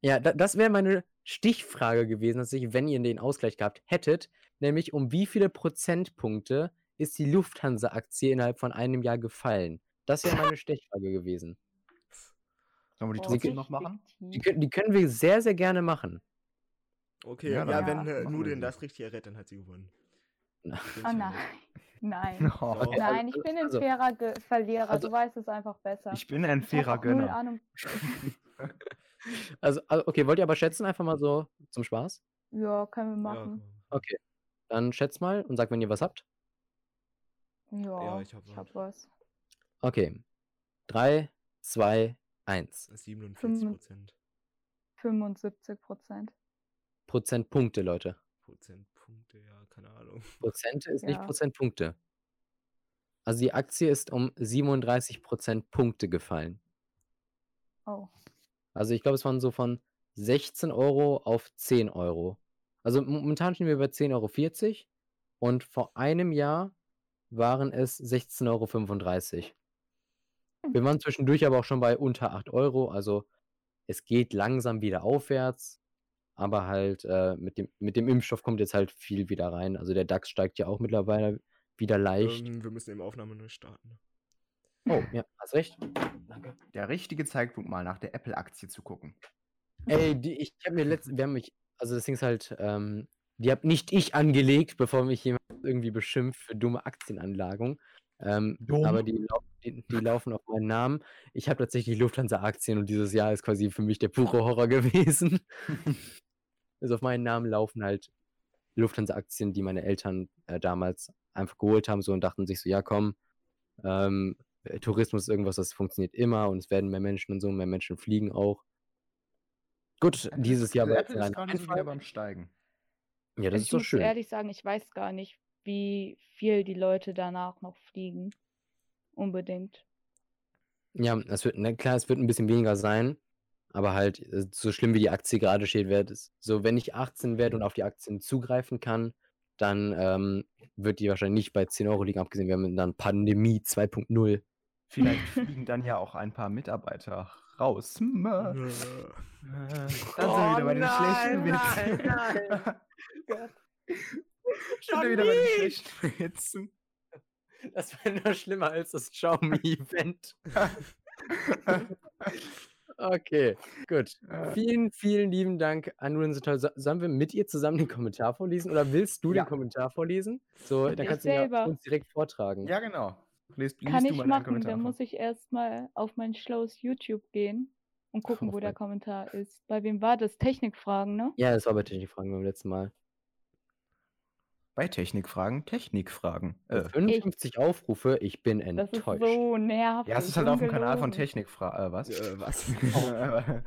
S1: Ja, da, das wäre meine Stichfrage gewesen, dass ich, wenn ihr den Ausgleich gehabt hättet, nämlich um wie viele Prozentpunkte ist die Lufthansa-Aktie innerhalb von einem Jahr gefallen? Das wäre meine Stichfrage gewesen.
S2: Sollen wir die
S5: Oh,
S2: trotzdem noch machen?
S1: Die, können- die können wir sehr, sehr gerne machen.
S3: Okay,
S2: Ja,
S3: ja, wenn
S5: Ja.
S3: äh, Nudeln das richtig errät, dann hat sie gewonnen.
S5: Oh nein. Nein.
S2: Oh,
S3: Okay,
S5: Nein, ich bin ein
S1: also-
S5: fairer Ge Verlierer.
S1: also-
S5: du weißt es einfach besser.
S2: ich bin ein fairer Gönner.
S5: Ahnung.
S1: Also, also, okay, wollt ihr aber schätzen, einfach mal so zum Spaß?
S5: Ja, können wir
S3: Ja,
S5: machen.
S3: komm.
S1: Okay. Dann schätzt mal und sagt, wenn ihr was habt.
S5: Ja,
S3: Ja, ich hab
S5: ich
S3: was.
S5: hab was.
S1: Okay. 3, 2, 1.
S3: 47 Prozent.
S5: 75 Prozent.
S1: Prozentpunkte, Leute.
S3: Prozentpunkte, ja, keine Ahnung.
S1: Prozente ist nicht
S5: Ja.
S1: Prozentpunkte. Also die Aktie ist um 37 Prozentpunkte gefallen.
S5: Oh.
S1: Also ich glaube, es waren so von 16 Euro auf 10 Euro. Also momentan stehen wir bei 10,40 Euro und vor einem Jahr waren es 16,35 Euro. Wir waren zwischendurch aber auch schon bei unter 8 Euro. Also es geht langsam wieder aufwärts. Aber halt äh, mit, dem, mit dem Impfstoff kommt jetzt halt viel wieder rein. Also der DAX steigt ja auch mittlerweile wieder leicht.
S3: Ähm, wir müssen eben Aufnahme neu starten.
S1: Oh, ja, hast recht. Danke.
S2: Der richtige Zeitpunkt, mal nach der Apple-Aktie zu gucken.
S1: Ey, die, ich habe mir letztens, wir haben mich, also das Ding ist halt, ähm, die habe nicht ich angelegt, bevor mich jemand irgendwie beschimpft für dumme Aktienanlagung. Ähm,
S2: Dumm?
S1: aber die, lau die, die laufen auf meinen Namen. Ich habe tatsächlich Lufthansa-Aktien und dieses Jahr ist quasi für mich der pure Horror gewesen. also auf meinen Namen laufen halt Lufthansa-Aktien, die meine Eltern äh, damals einfach geholt haben so und dachten sich so, ja komm, ähm, äh, Tourismus ist irgendwas, das funktioniert immer und es werden mehr Menschen und so, mehr Menschen fliegen auch. Gut, dieses Jahr ein
S2: ist gerade so wieder beim Steigen.
S1: Ja, das
S5: ich
S1: ist doch
S5: muss
S1: schön.
S5: ehrlich sagen, ich weiß gar nicht, wie viel die Leute danach noch fliegen. Unbedingt.
S1: Ja, es wird, na klar, es wird ein bisschen weniger sein, aber halt äh, so schlimm wie die Aktie gerade steht, wird es so, wenn ich 18 werde und auf die Aktien zugreifen kann, dann ähm, wird die wahrscheinlich nicht bei 10 Euro liegen, abgesehen, wir haben dann Pandemie 2.0.
S2: Vielleicht fliegen dann ja auch ein paar Mitarbeiter raus. Hm, äh,
S3: Äh,
S2: Dann sind wir wieder bei den schlechten Witzen. Schon wieder bei den schlechten Witzen.
S1: Das wäre noch schlimmer als das Xiaomi-Event. okay, gut. Vielen, vielen lieben Dank an. So, sollen wir mit ihr zusammen den Kommentar vorlesen oder willst du
S2: Ja.
S1: den Kommentar vorlesen? So, dann
S5: Ich
S1: kannst du ihn ja
S5: selber.
S1: uns direkt vortragen.
S2: Ja, genau. Lies, lies
S5: Kann
S2: du
S5: ich machen,
S2: Kommentar
S5: dann muss ich erstmal auf mein schlaues YouTube gehen und gucken,
S1: Auf
S5: wo der Kommentar ist. Bei wem war das? Technikfragen, ne?
S1: Ja, das war bei Technikfragen beim letzten Mal.
S2: Bei Technikfragen, Technikfragen. Äh,
S1: 55 Aufrufe, ich bin
S5: Das ist
S1: enttäuscht.
S5: so nervig.
S2: ja, es ist halt auf dem Kanal von. Technikfragen. Äh, was?
S3: äh, was?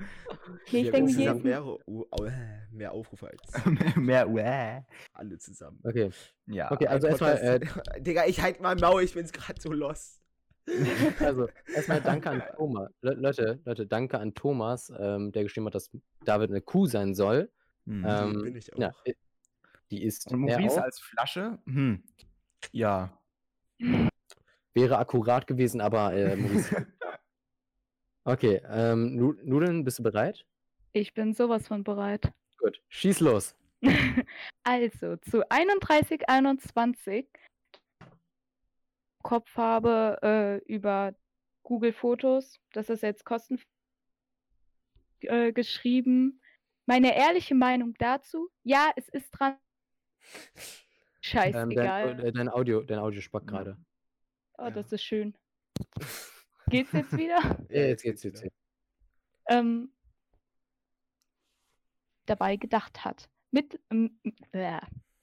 S5: Okay, ich
S1: Hier
S5: denke
S1: ist
S5: mir
S1: es
S3: Insgesamt
S5: jeden,
S3: mehrere, uh, äh, mehr Aufrufe als
S2: Mehr, Wäh.
S3: alle zusammen.
S1: Okay,
S2: Ja.
S1: okay, also erstmal, äh,
S3: Digga, ich halt mal Maul, ich bin's gerade so lost.
S1: also erstmal danke an Thomas. Le Leute, Leute, danke an Thomas, ähm, der geschrieben hat, dass David eine Kuh sein soll.
S2: Hm.
S1: Ähm,
S3: bin ich auch.
S1: Ja, äh, die ist
S2: Und Maurice
S1: auch.
S2: als Flasche? Hm. Ja.
S1: Wäre akkurat gewesen, aber äh, Maurice. Okay, ähm, Nu- Nudeln, bist du bereit?
S5: ich bin sowas von bereit.
S1: Gut, schieß los.
S5: Also, zu 3121 Kopf habe äh, über Google Fotos, das ist jetzt kosten äh, geschrieben. Meine ehrliche Meinung dazu, ja, es ist dran.
S1: Ähm, dein,
S5: Scheißegal.
S1: äh, dein Audio, dein Audio spackt gerade.
S5: oh, das ist schön. Geht's jetzt wieder?
S1: Ja, jetzt geht's jetzt.
S3: wieder.
S5: ähm, dabei gedacht hat. Mit, äh,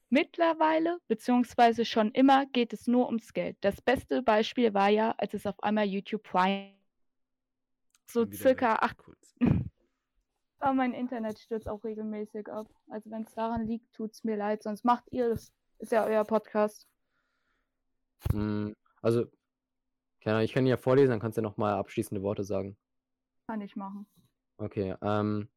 S5: mittlerweile, beziehungsweise schon immer, geht es nur ums Geld. Das beste Beispiel war ja, als es auf einmal YouTube Prime so circa acht.
S3: kurz.
S5: Oh, mein Internet stürzt auch regelmäßig ab. Also wenn es daran liegt, tut's mir leid, sonst macht ihr das. Ist ja euer Podcast.
S1: Hm, also, keine Ahnung, ich kann ja vorlesen, dann kannst du noch mal abschließende Worte sagen.
S5: Kann ich machen.
S1: Okay, ähm,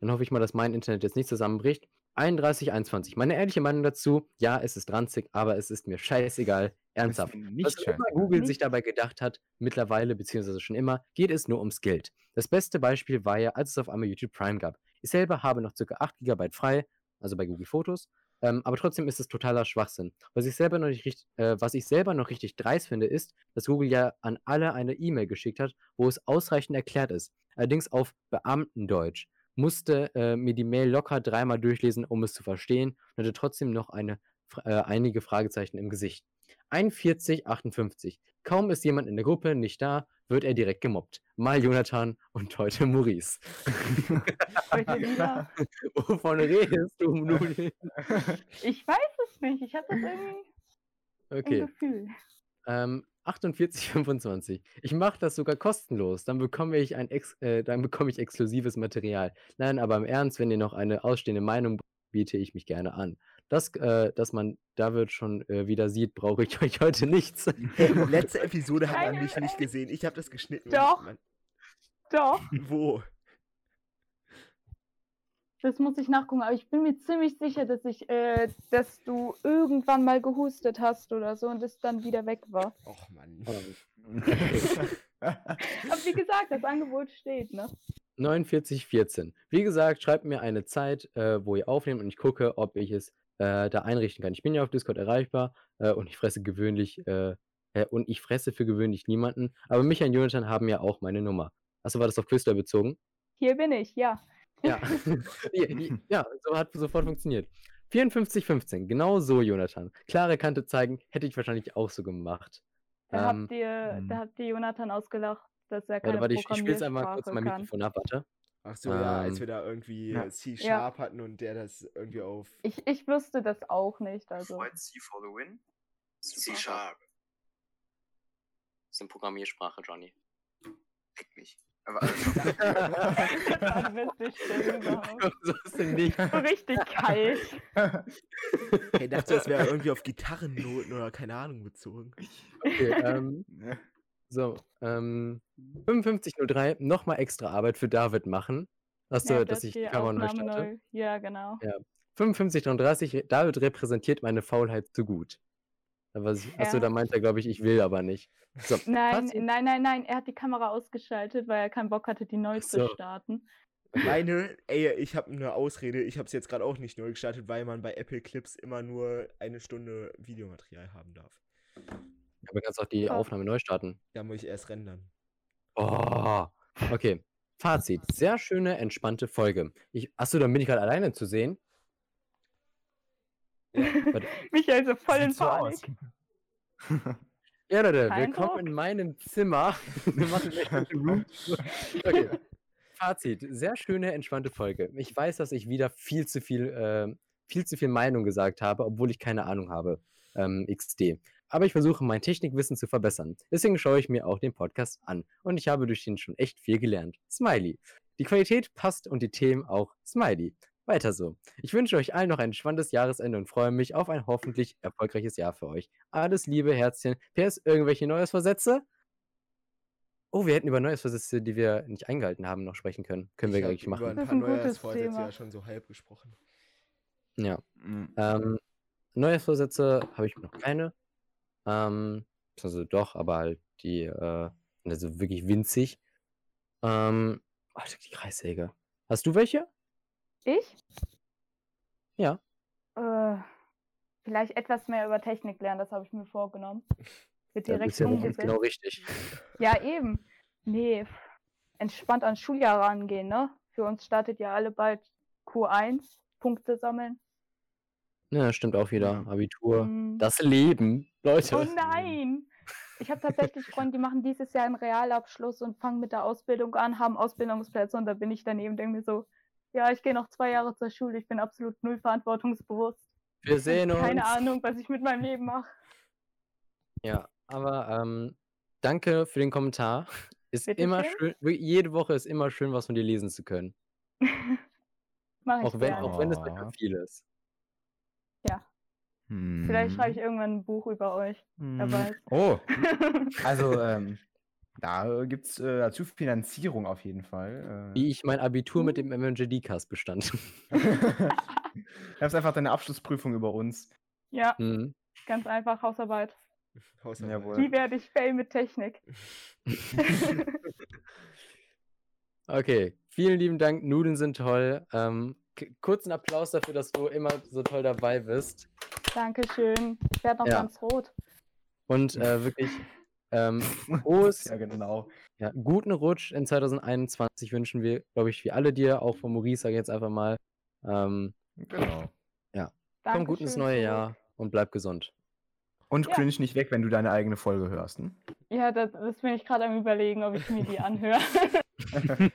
S1: dann hoffe ich mal, dass mein Internet jetzt nicht zusammenbricht. 3121. Meine ehrliche Meinung dazu, ja, es ist ranzig, aber es ist mir scheißegal. Ernsthaft.
S2: Nicht
S1: Was immer Google sich dabei gedacht hat, mittlerweile, beziehungsweise schon immer, geht es nur ums Geld. Das beste Beispiel war ja, als es auf einmal YouTube Prime gab. Ich selber habe noch ca. 8 GB frei, also bei Google Fotos, ähm, aber trotzdem ist es totaler Schwachsinn. Was ich selber noch nicht richtig, äh, was ich selber noch richtig dreist finde, ist, dass Google ja an alle eine E-Mail geschickt hat, wo es ausreichend erklärt ist. Allerdings auf Beamtendeutsch. Musste äh, mir die Mail locker dreimal durchlesen, um es zu verstehen und hatte trotzdem noch eine, äh, einige Fragezeichen im Gesicht. 4158. Kaum ist jemand in der Gruppe nicht da, wird er direkt gemobbt. Mal Jonathan und heute Maurice. Wovon redest du, Nudel?
S5: Ich weiß es nicht. Ich habe das irgendwie
S1: Okay.
S5: im Gefühl.
S1: Ähm, 4825. Ich mache das sogar kostenlos. Dann bekomme ich ein ex äh, dann bekomme ich exklusives Material. Nein, aber im Ernst, wenn ihr noch eine ausstehende Meinung biete ich mich gerne an. Das, äh, dass man David schon äh, wieder sieht, brauche ich euch heute nichts.
S3: Letzte Episode hat man mich nicht gesehen. Ich habe das geschnitten.
S5: Doch. Doch,
S3: wo?
S5: Das muss ich nachgucken. Aber ich bin mir ziemlich sicher, dass ich, äh, dass du irgendwann mal gehustet hast oder so und es dann wieder weg war.
S3: Och Mann.
S5: Aber wie gesagt, das Angebot steht, ne?
S1: 4914. Wie gesagt, schreibt mir eine Zeit, äh, wo ihr aufnehmt und ich gucke, ob ich es äh, da einrichten kann. Ich bin ja auf Discord erreichbar äh, und ich fresse gewöhnlich äh, äh, und ich fresse für gewöhnlich niemanden. Aber Micha und Jonathan haben ja auch meine Nummer. Achso, war das auf Quizler bezogen?
S5: Hier bin ich, ja.
S1: Ja. ja, ja, ja, so hat sofort funktioniert. 5415, genau so, Jonathan. Klare Kante zeigen, hätte ich wahrscheinlich auch so gemacht.
S5: Da,
S1: Ähm,
S5: habt ihr,
S2: hm.
S5: da habt ihr Jonathan ausgelacht, dass er keine
S1: Warte, warte, ich, ich spiele jetzt einmal kurz mein
S5: kann.
S1: Mikrofon ab, warte.
S3: Ach so, ja, als
S1: Ähm,
S3: wir da irgendwie
S2: ja.
S3: C-Sharp hatten und der das irgendwie auf.
S5: Ich, ich wüsste das auch nicht. Also.
S4: C for the win. C-Sharp.
S1: Das ist eine Programmiersprache, Johnny.
S4: Fick mich. Aber also,
S5: Dann bist du still überhaupt.
S1: so ist denn nicht.
S5: So richtig kalt.
S3: Ich dachte, das wäre irgendwie auf Gitarrennoten oder keine Ahnung bezogen.
S1: Okay, ähm, so, ähm, 5503, nochmal extra Arbeit für David machen. Achso,
S5: Ja,
S1: dass ich die Kamera neu starte.
S5: Ja, genau.
S1: 5533, David repräsentiert meine Faulheit zu gut. Aber, Achso,
S5: Ja.
S1: da meint er, glaube ich, ich will aber nicht. So,
S5: Nein,
S1: Fazit.
S5: nein, nein, nein. Er hat die Kamera ausgeschaltet, weil er keinen Bock hatte, die neu zu
S1: so.
S5: starten.
S3: Meine, ey, ich habe eine Ausrede. Ich habe es jetzt gerade auch nicht neu gestartet, weil man bei Apple Clips immer nur eine Stunde Videomaterial haben darf.
S1: Aber kannst auch die
S5: Krass.
S1: Aufnahme neu starten.
S3: Da muss ich erst rendern.
S1: Oh, okay. Fazit. Sehr schöne, entspannte Folge. Ich, achso, dann bin ich gerade alleine zu sehen. Warte.
S5: Michael so voll in. Panik.
S1: Ja, Leute, willkommen in meinem Zimmer. Wir machen Room. Okay. Fazit, sehr schöne, entspannte Folge. Ich weiß, dass ich wieder viel zu viel, äh, viel zu viel Meinung gesagt habe, obwohl ich keine Ahnung habe. Ähm, XD. Aber ich versuche, mein Technikwissen zu verbessern. Deswegen schaue ich mir auch den Podcast an. Und ich habe durch den schon echt viel gelernt. Smiley. Die Qualität passt und die Themen auch. Smiley. Weiter so. Ich wünsche euch allen noch ein spannendes Jahresende und freue mich auf ein hoffentlich erfolgreiches Jahr für euch. Alles Liebe, Herzchen. PS, irgendwelche Neujahrsvorsätze? Oh, wir hätten über Neujahrsvorsätze, die wir nicht eingehalten haben, noch sprechen können. Können wir
S3: ich
S1: eigentlich
S3: über
S1: machen.
S3: ein
S5: Das
S3: paar
S5: ein
S3: Neujahrsvorsätze
S5: Thema.
S3: ja schon so halb gesprochen.
S1: Ja.
S2: Mm,
S1: Ähm, Neujahrsvorsätze habe ich noch keine. Ähm, also doch, aber halt die, äh, also wirklich winzig. Ähm, oh, die Kreissäge. Hast du welche?
S5: Ich?
S1: Ja.
S5: Äh, vielleicht etwas mehr über Technik lernen, das habe ich mir vorgenommen. Wird
S1: Ja,
S5: direkt
S1: ja
S5: umgesetzt.
S1: genau richtig.
S5: Ja, eben. Nee, entspannt ans Schuljahr rangehen, ne? Für uns startet ja alle bald Q1, Punkte sammeln.
S1: Ja, stimmt auch wieder.
S2: Ja.
S1: Abitur.
S5: Mm.
S1: Das Leben, Leute.
S5: Oh nein! ich habe tatsächlich Freunde, die machen dieses Jahr einen Realabschluss und fangen mit der Ausbildung an, haben Ausbildungsplätze und da bin ich daneben, denke mir so, ja, ich gehe noch zwei Jahre zur Schule, ich bin absolut null verantwortungsbewusst.
S1: Wir sehen uns.
S5: Keine Ahnung, was ich mit meinem Leben mache.
S1: Ja, aber ähm, danke für den Kommentar. Ist
S5: Bitte
S1: immer
S5: schön.
S1: schön, jede Woche ist immer schön, was von dir lesen zu können.
S5: Mach ich
S1: Auch wenn, auch wenn es manchmal
S2: Oh.
S1: viel ist.
S5: Vielleicht
S2: Hm.
S5: schreibe ich irgendwann ein Buch über euch.
S2: Hm.
S5: weiß.
S2: Oh, also ähm, da gibt es äh, dazu Finanzierung auf jeden Fall.
S1: Wie
S2: Äh,
S1: ich mein Abitur mit dem MMJD-Cast bestand.
S2: das ist einfach deine Abschlussprüfung über uns.
S5: ja,
S1: Mhm.
S5: ganz einfach Hausarbeit.
S3: Hausarbeit.
S2: Jawohl.
S5: Die werde ich fail mit Technik.
S1: Okay, vielen lieben Dank. Nudeln sind toll. Ähm, kurzen Applaus dafür, dass du immer so toll dabei bist.
S5: Dankeschön. Ich werde noch
S1: Ja.
S5: ganz rot.
S1: Und äh, wirklich ähm, frohes,
S2: Ja, genau.
S1: ja, guten Rutsch in 2021 wünschen wir, glaube ich, wir alle dir, auch von Maurice, sage ich jetzt einfach mal. Ähm,
S2: genau.
S1: komm gut ins
S5: Dankeschön
S1: neue. Jahr und bleib gesund.
S2: Und
S5: Ja.
S2: cringe nicht weg, wenn du deine eigene Folge hörst. Hm?
S5: Ja, das, das bin ich gerade am überlegen, ob ich mir die anhöre.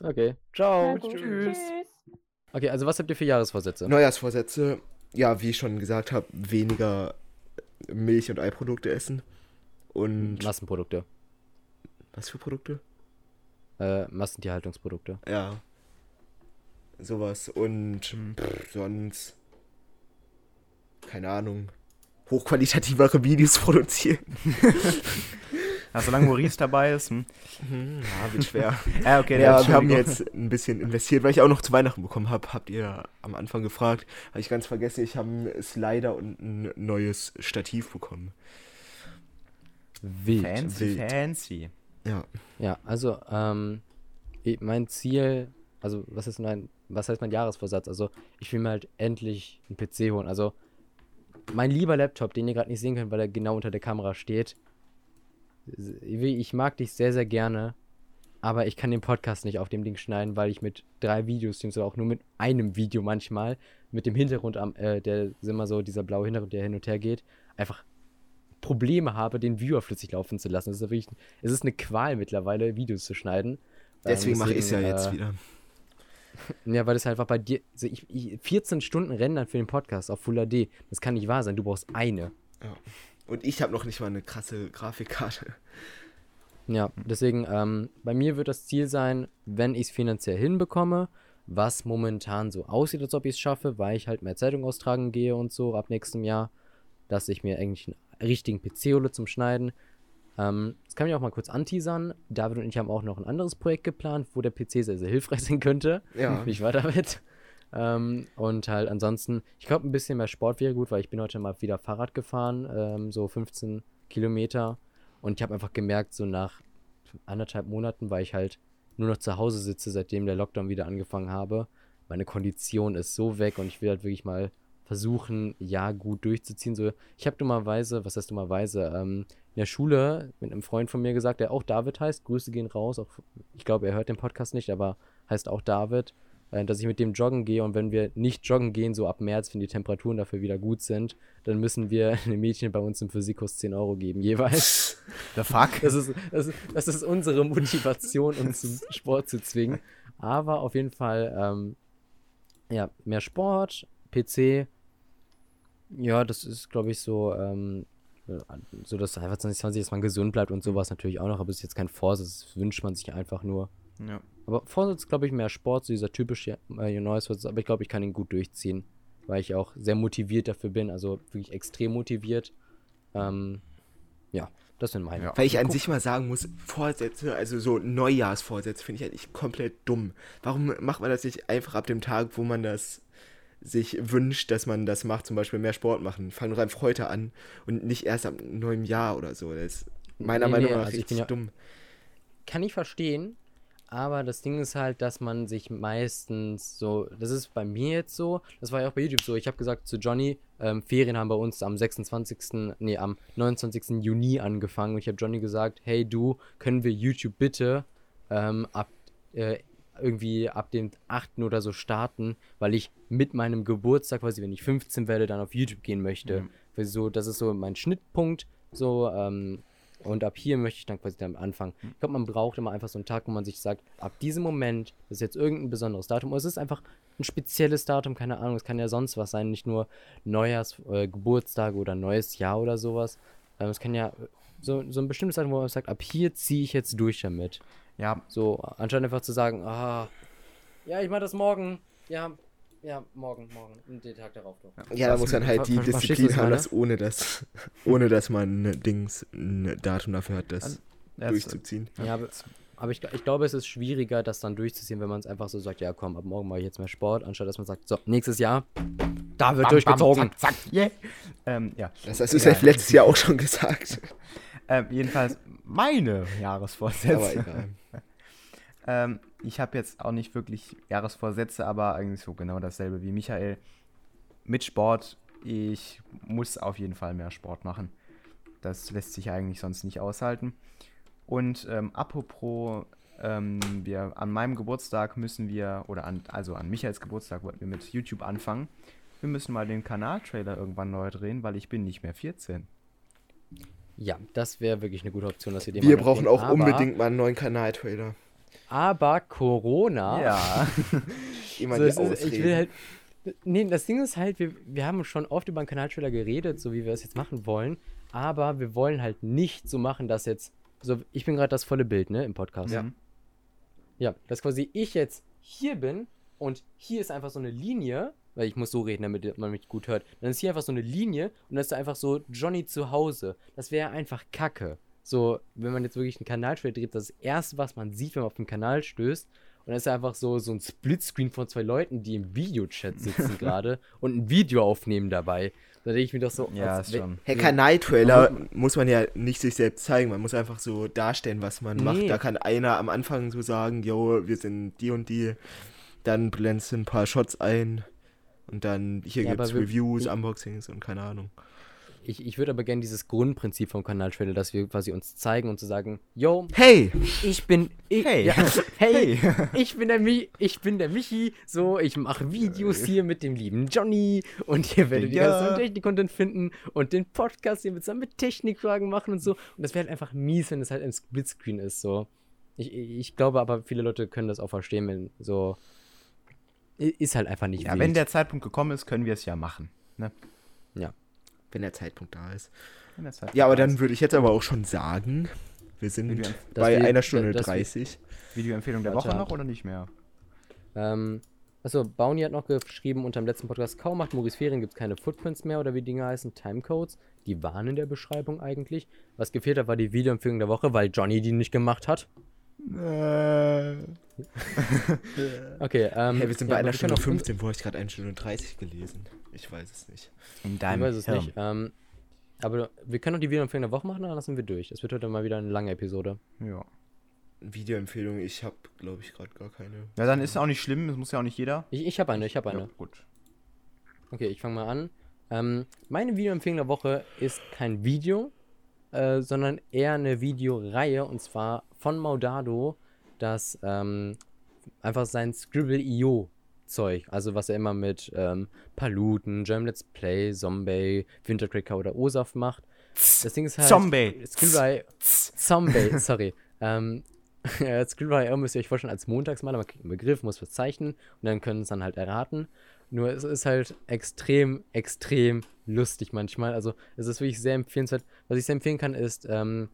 S1: Okay, ciao.
S5: gut,
S2: tschüss.
S5: Tschüss.
S1: Okay, also was habt ihr für Jahresvorsätze?
S3: Neujahrsvorsätze, ja, wie ich schon gesagt habe, weniger Milch- und Eiprodukte essen. Und
S1: Massenprodukte.
S3: was für Produkte?
S1: Äh, Massentierhaltungsprodukte.
S3: Ja. Sowas. Und pff, sonst. Keine Ahnung. Hochqualitativere Videos produzieren.
S2: Ja, solange Maurice dabei ist. Hm?
S3: Hm, ja, wird schwer.
S2: Ja, okay,
S3: ja, wir haben jetzt ein bisschen investiert, weil ich auch noch zu Weihnachten bekommen habe. Habt ihr am Anfang gefragt. Habe ich ganz vergessen, ich habe einen Slider und ein neues Stativ bekommen.
S1: Wild.
S2: Fancy,
S3: Wild.
S2: fancy.
S3: Ja.
S1: Ja, also ähm, mein Ziel, also was ist mein, was heißt mein Jahresvorsatz? Also ich will mir halt endlich einen PC holen. Also mein lieber Laptop, den ihr gerade nicht sehen könnt, weil er genau unter der Kamera steht. Ich mag dich sehr, sehr gerne, aber ich kann den Podcast nicht auf dem Ding schneiden, weil ich mit drei Videos, beziehungsweise auch nur mit einem Video manchmal, mit dem Hintergrund am, äh, der ist immer so, dieser blaue Hintergrund, der hin und her geht, einfach Probleme habe, den Viewer flüssig laufen zu lassen. Es ist ja wirklich, es ist eine Qual mittlerweile, Videos zu schneiden.
S3: Deswegen
S1: Ähm,
S3: mache ich es ja
S1: deswegen,
S3: jetzt
S1: äh,
S3: wieder.
S1: Ja, weil es halt einfach bei dir, also ich, ich, 14 Stunden rendern für den Podcast auf Full HD, das kann nicht wahr sein. Du brauchst eine.
S3: Und ich habe noch nicht mal eine krasse Grafikkarte.
S1: Ja, deswegen, ähm, bei mir wird das Ziel sein, wenn ich es finanziell hinbekomme, was momentan so aussieht, als ob ich es schaffe, weil ich halt mehr Zeitung austragen gehe und so ab nächstem Jahr, dass ich mir eigentlich einen richtigen PC hole zum Schneiden. Ähm, das kann ich auch mal kurz anteasern. David und ich haben auch noch ein anderes Projekt geplant, wo der PC sehr, sehr hilfreich sein könnte.
S3: Ja.
S1: Nicht wahr, David? Ähm, und halt ansonsten, ich glaube, ein bisschen mehr Sport wäre gut, weil ich bin heute mal wieder Fahrrad gefahren, ähm, so 15 Kilometer. Und ich habe einfach gemerkt, so nach anderthalb Monaten, weil ich halt nur noch zu Hause sitze, seitdem der Lockdown wieder angefangen habe. Meine Kondition ist so weg und ich will halt wirklich mal versuchen, ja, gut durchzuziehen. So, ich habe dummerweise, was heißt dummerweise, ähm, in der Schule mit einem Freund von mir gesagt, der auch David heißt, Grüße gehen raus, auch, ich glaube, er hört den Podcast nicht, aber heißt auch David, äh, dass ich mit dem joggen gehe und wenn wir nicht joggen gehen, so ab März, wenn die Temperaturen dafür wieder gut sind, dann müssen wir einem Mädchen bei uns im Physikkurs 10 Euro geben, jeweils.
S2: The fuck?
S1: Das ist, das, ist, das ist unsere Motivation, uns zum Sport zu zwingen. Aber auf jeden Fall, ähm, ja, mehr Sport, PC. Ja, das ist, glaube ich, so, ähm, äh, so dass einfach 2020, dass man gesund bleibt und sowas natürlich auch noch, aber es ist jetzt kein Vorsatz, das wünscht man sich einfach nur.
S2: Ja.
S1: Aber Vorsatz, glaube ich, mehr Sport, so dieser typische äh, neues Vorsatz, aber ich glaube, ich kann ihn gut durchziehen, weil ich auch sehr motiviert dafür bin, also wirklich extrem motiviert. Ähm, ja, das sind meine.
S2: Ja.
S3: Weil ich an
S2: Guck.
S3: sich mal sagen muss, Vorsätze, also so Neujahrsvorsätze, finde ich eigentlich komplett dumm. Warum macht man das nicht einfach ab dem Tag, wo man das sich wünscht, dass man das macht, zum Beispiel mehr Sport machen? Fang doch einfach heute an und nicht erst ab neuem Jahr oder so. Das ist meiner
S1: Nee,
S3: Meinung
S1: nee,
S3: nach
S1: also ich
S3: richtig
S1: ja-
S3: dumm.
S1: kann ich verstehen, aber das Ding ist halt, dass man sich meistens so, das ist bei mir jetzt so, das war ja auch bei YouTube so, ich habe gesagt zu Johnny, ähm, Ferien haben bei uns am 26., nee, am 29. Juni angefangen und ich habe Johnny gesagt, hey du, können wir YouTube bitte ähm, ab, äh, irgendwie ab dem 8. oder so starten, weil ich mit meinem Geburtstag, quasi wenn ich 15 werde, dann auf YouTube gehen möchte.
S2: Mhm.
S1: Weil so, das ist so mein Schnittpunkt So, ähm, und ab hier möchte ich dann quasi damit anfangen. Ich glaube, man braucht immer einfach so einen Tag, wo man sich sagt, ab diesem Moment, das ist jetzt irgendein besonderes Datum, oder es ist einfach ein spezielles Datum, keine Ahnung, es kann ja sonst was sein, nicht nur Neujahrs, äh, Geburtstag oder neues Jahr oder sowas. Ähm, es kann ja so, so ein bestimmtes Datum, wo man sagt, ab hier ziehe ich jetzt durch damit.
S2: Ja,
S1: So, anstatt einfach zu sagen, ah, ja, ich mache das morgen. Ja, ja, morgen, morgen. Den Tag darauf doch.
S3: Ja, da muss man halt die Disziplin haben, dass ohne das, ohne dass man ein Dings, ein Datum dafür hat, das
S2: Also, ja,
S3: durchzuziehen.
S1: Ja, aber, aber ich, ich glaube, es ist schwieriger, das dann durchzuziehen, wenn man es einfach so sagt, ja komm, ab morgen mache ich jetzt mehr Sport, anstatt dass man sagt, so, nächstes Jahr, da wird
S2: Bam,
S1: durchgezogen.
S2: Bam, zack, zack, yeah. Ähm, ja.
S3: Das hast du selbst letztes Jahr auch schon gesagt.
S2: Ähm, jedenfalls meine Jahresvorsätze. ähm, ich habe jetzt auch nicht wirklich Jahresvorsätze, aber eigentlich so genau dasselbe wie Michael. Mit Sport, ich muss auf jeden Fall mehr Sport machen. Das lässt sich eigentlich sonst nicht aushalten. Und ähm, apropos, ähm, wir, an meinem Geburtstag müssen wir, oder an, also an Michaels Geburtstag wollten wir mit YouTube anfangen. Wir müssen mal den Kanaltrailer irgendwann neu drehen, weil ich bin nicht mehr 14.
S1: Ja, das wäre wirklich eine gute Option, dass wir den
S3: Wir
S1: mal
S3: brauchen auch
S1: aber,
S3: unbedingt mal einen neuen Kanal-Trailer.
S1: Aber Corona.
S2: Ja.
S3: Immer
S1: So,
S3: die
S1: es ist, ich will
S3: Ausreden.
S1: halt. Nee, das Ding ist halt, wir, wir haben schon oft über einen Kanaltrailer geredet, so wie wir es jetzt machen wollen. Aber wir wollen halt nicht so machen, dass jetzt. So, ich bin gerade das volle Bild, ne, im Podcast.
S2: Ja.
S1: Ja, dass quasi ich jetzt hier bin und hier ist einfach so eine Linie, weil ich muss so reden, damit man mich gut hört. Dann ist hier einfach so eine Linie und dann ist da einfach so Johnny zu Hause. Das wäre einfach Kacke. So, wenn man jetzt wirklich einen Kanaltrailer dreht, das Erste, was man sieht, wenn man auf den Kanal stößt, und dann ist da einfach so, so ein Splitscreen von zwei Leuten, die im Videochat sitzen gerade und ein Video aufnehmen dabei. Da denke ich mir doch so,
S2: Ja,
S1: als
S2: schon.
S3: Hey, Kanal-Trailer muss man ja nicht sich selbst zeigen, man muss einfach so darstellen, was man macht.
S1: Nee.
S3: Da kann einer am Anfang so sagen, yo, wir sind die und die, dann blendest du ein paar Shots ein und dann hier
S1: Ja,
S3: gibt's
S1: wir-
S3: Reviews,
S1: ich-
S3: Unboxings und keine Ahnung.
S1: Ich, ich würde aber gerne dieses Grundprinzip vom Kanaltrailer, dass wir quasi uns zeigen und zu sagen, yo,
S3: Hey!
S1: ich bin, ich,
S2: Hey.
S1: ja, hey,
S2: Hey.
S1: ich bin der Mi, ich bin der Michi, so, ich mache Videos hier mit dem lieben Johnny und hier werdet ihr
S2: Ja.
S1: ganzen Technik-Content finden und den Podcast hier mit zusammen mit Technikfragen machen und so. Und das wäre halt einfach mies, wenn es halt ein Splitscreen ist, so. Ich, ich glaube aber, viele Leute können das auch verstehen, wenn so, ist halt einfach nicht
S2: Ja,
S1: wild.
S2: wenn der Zeitpunkt gekommen ist, können wir es ja machen. Ne?
S3: Wenn der Zeitpunkt da ist.
S2: Wenn der Zeitpunkt
S3: Ja, aber
S2: da
S3: dann würde ich jetzt aber auch schon sagen, wir sind
S2: Video-
S3: bei
S1: wir-
S3: einer Stunde
S1: wir-
S3: 30.
S2: Videoempfehlung der Woche noch oder nicht mehr?
S1: Ähm, achso, Bounty hat noch geschrieben unter dem letzten Podcast, kaum macht Maurice Ferien, gibt es keine Footprints mehr oder wie Dinge heißen, Timecodes. Die waren in der Beschreibung eigentlich. Was gefehlt hat, war die Videoempfehlung der Woche, weil Johnny die nicht gemacht hat. Okay, ähm.
S3: Hey, wir sind
S1: ja,
S3: bei
S1: aber
S3: einer Stunde
S1: auch-
S3: 15, wo habe ich gerade eine Stunde 30 gelesen? Ich weiß es nicht.
S2: In
S1: Ich
S2: deinem
S1: weiß es
S2: Hirn.
S1: nicht. Ähm, aber wir können auch die Videoempfehlung der Woche machen, dann lassen wir durch. Es wird heute mal wieder eine lange Episode.
S2: Ja.
S3: Videoempfehlung, ich habe, glaube ich, gerade gar keine.
S2: ja, dann ist es auch nicht schlimm, das muss ja auch nicht jeder.
S1: Ich, ich habe eine, ich habe eine.
S2: Ja, gut.
S1: Okay, ich fange mal an. Ähm, meine Videoempfehlung der Woche ist kein Video, äh, sondern eher eine Videoreihe und zwar von Maudado, das ähm, einfach sein Scribble.io Zeug, also was er immer mit ähm, Paluten, German Let's Play, Zombie, Wintercracker oder OSAF macht. Das Ding ist halt.
S2: Zombie.
S1: Scribble.io Zombie, sorry. Ähm, Scribble.io müsst ihr euch vorstellen als Montagsmaler, man kriegt einen Begriff, muss was zeichnen und dann können es dann halt erraten. Nur es ist halt extrem, extrem lustig manchmal. Also es ist wirklich sehr empfehlenswert. Was ich sehr empfehlen kann, ist, ähm,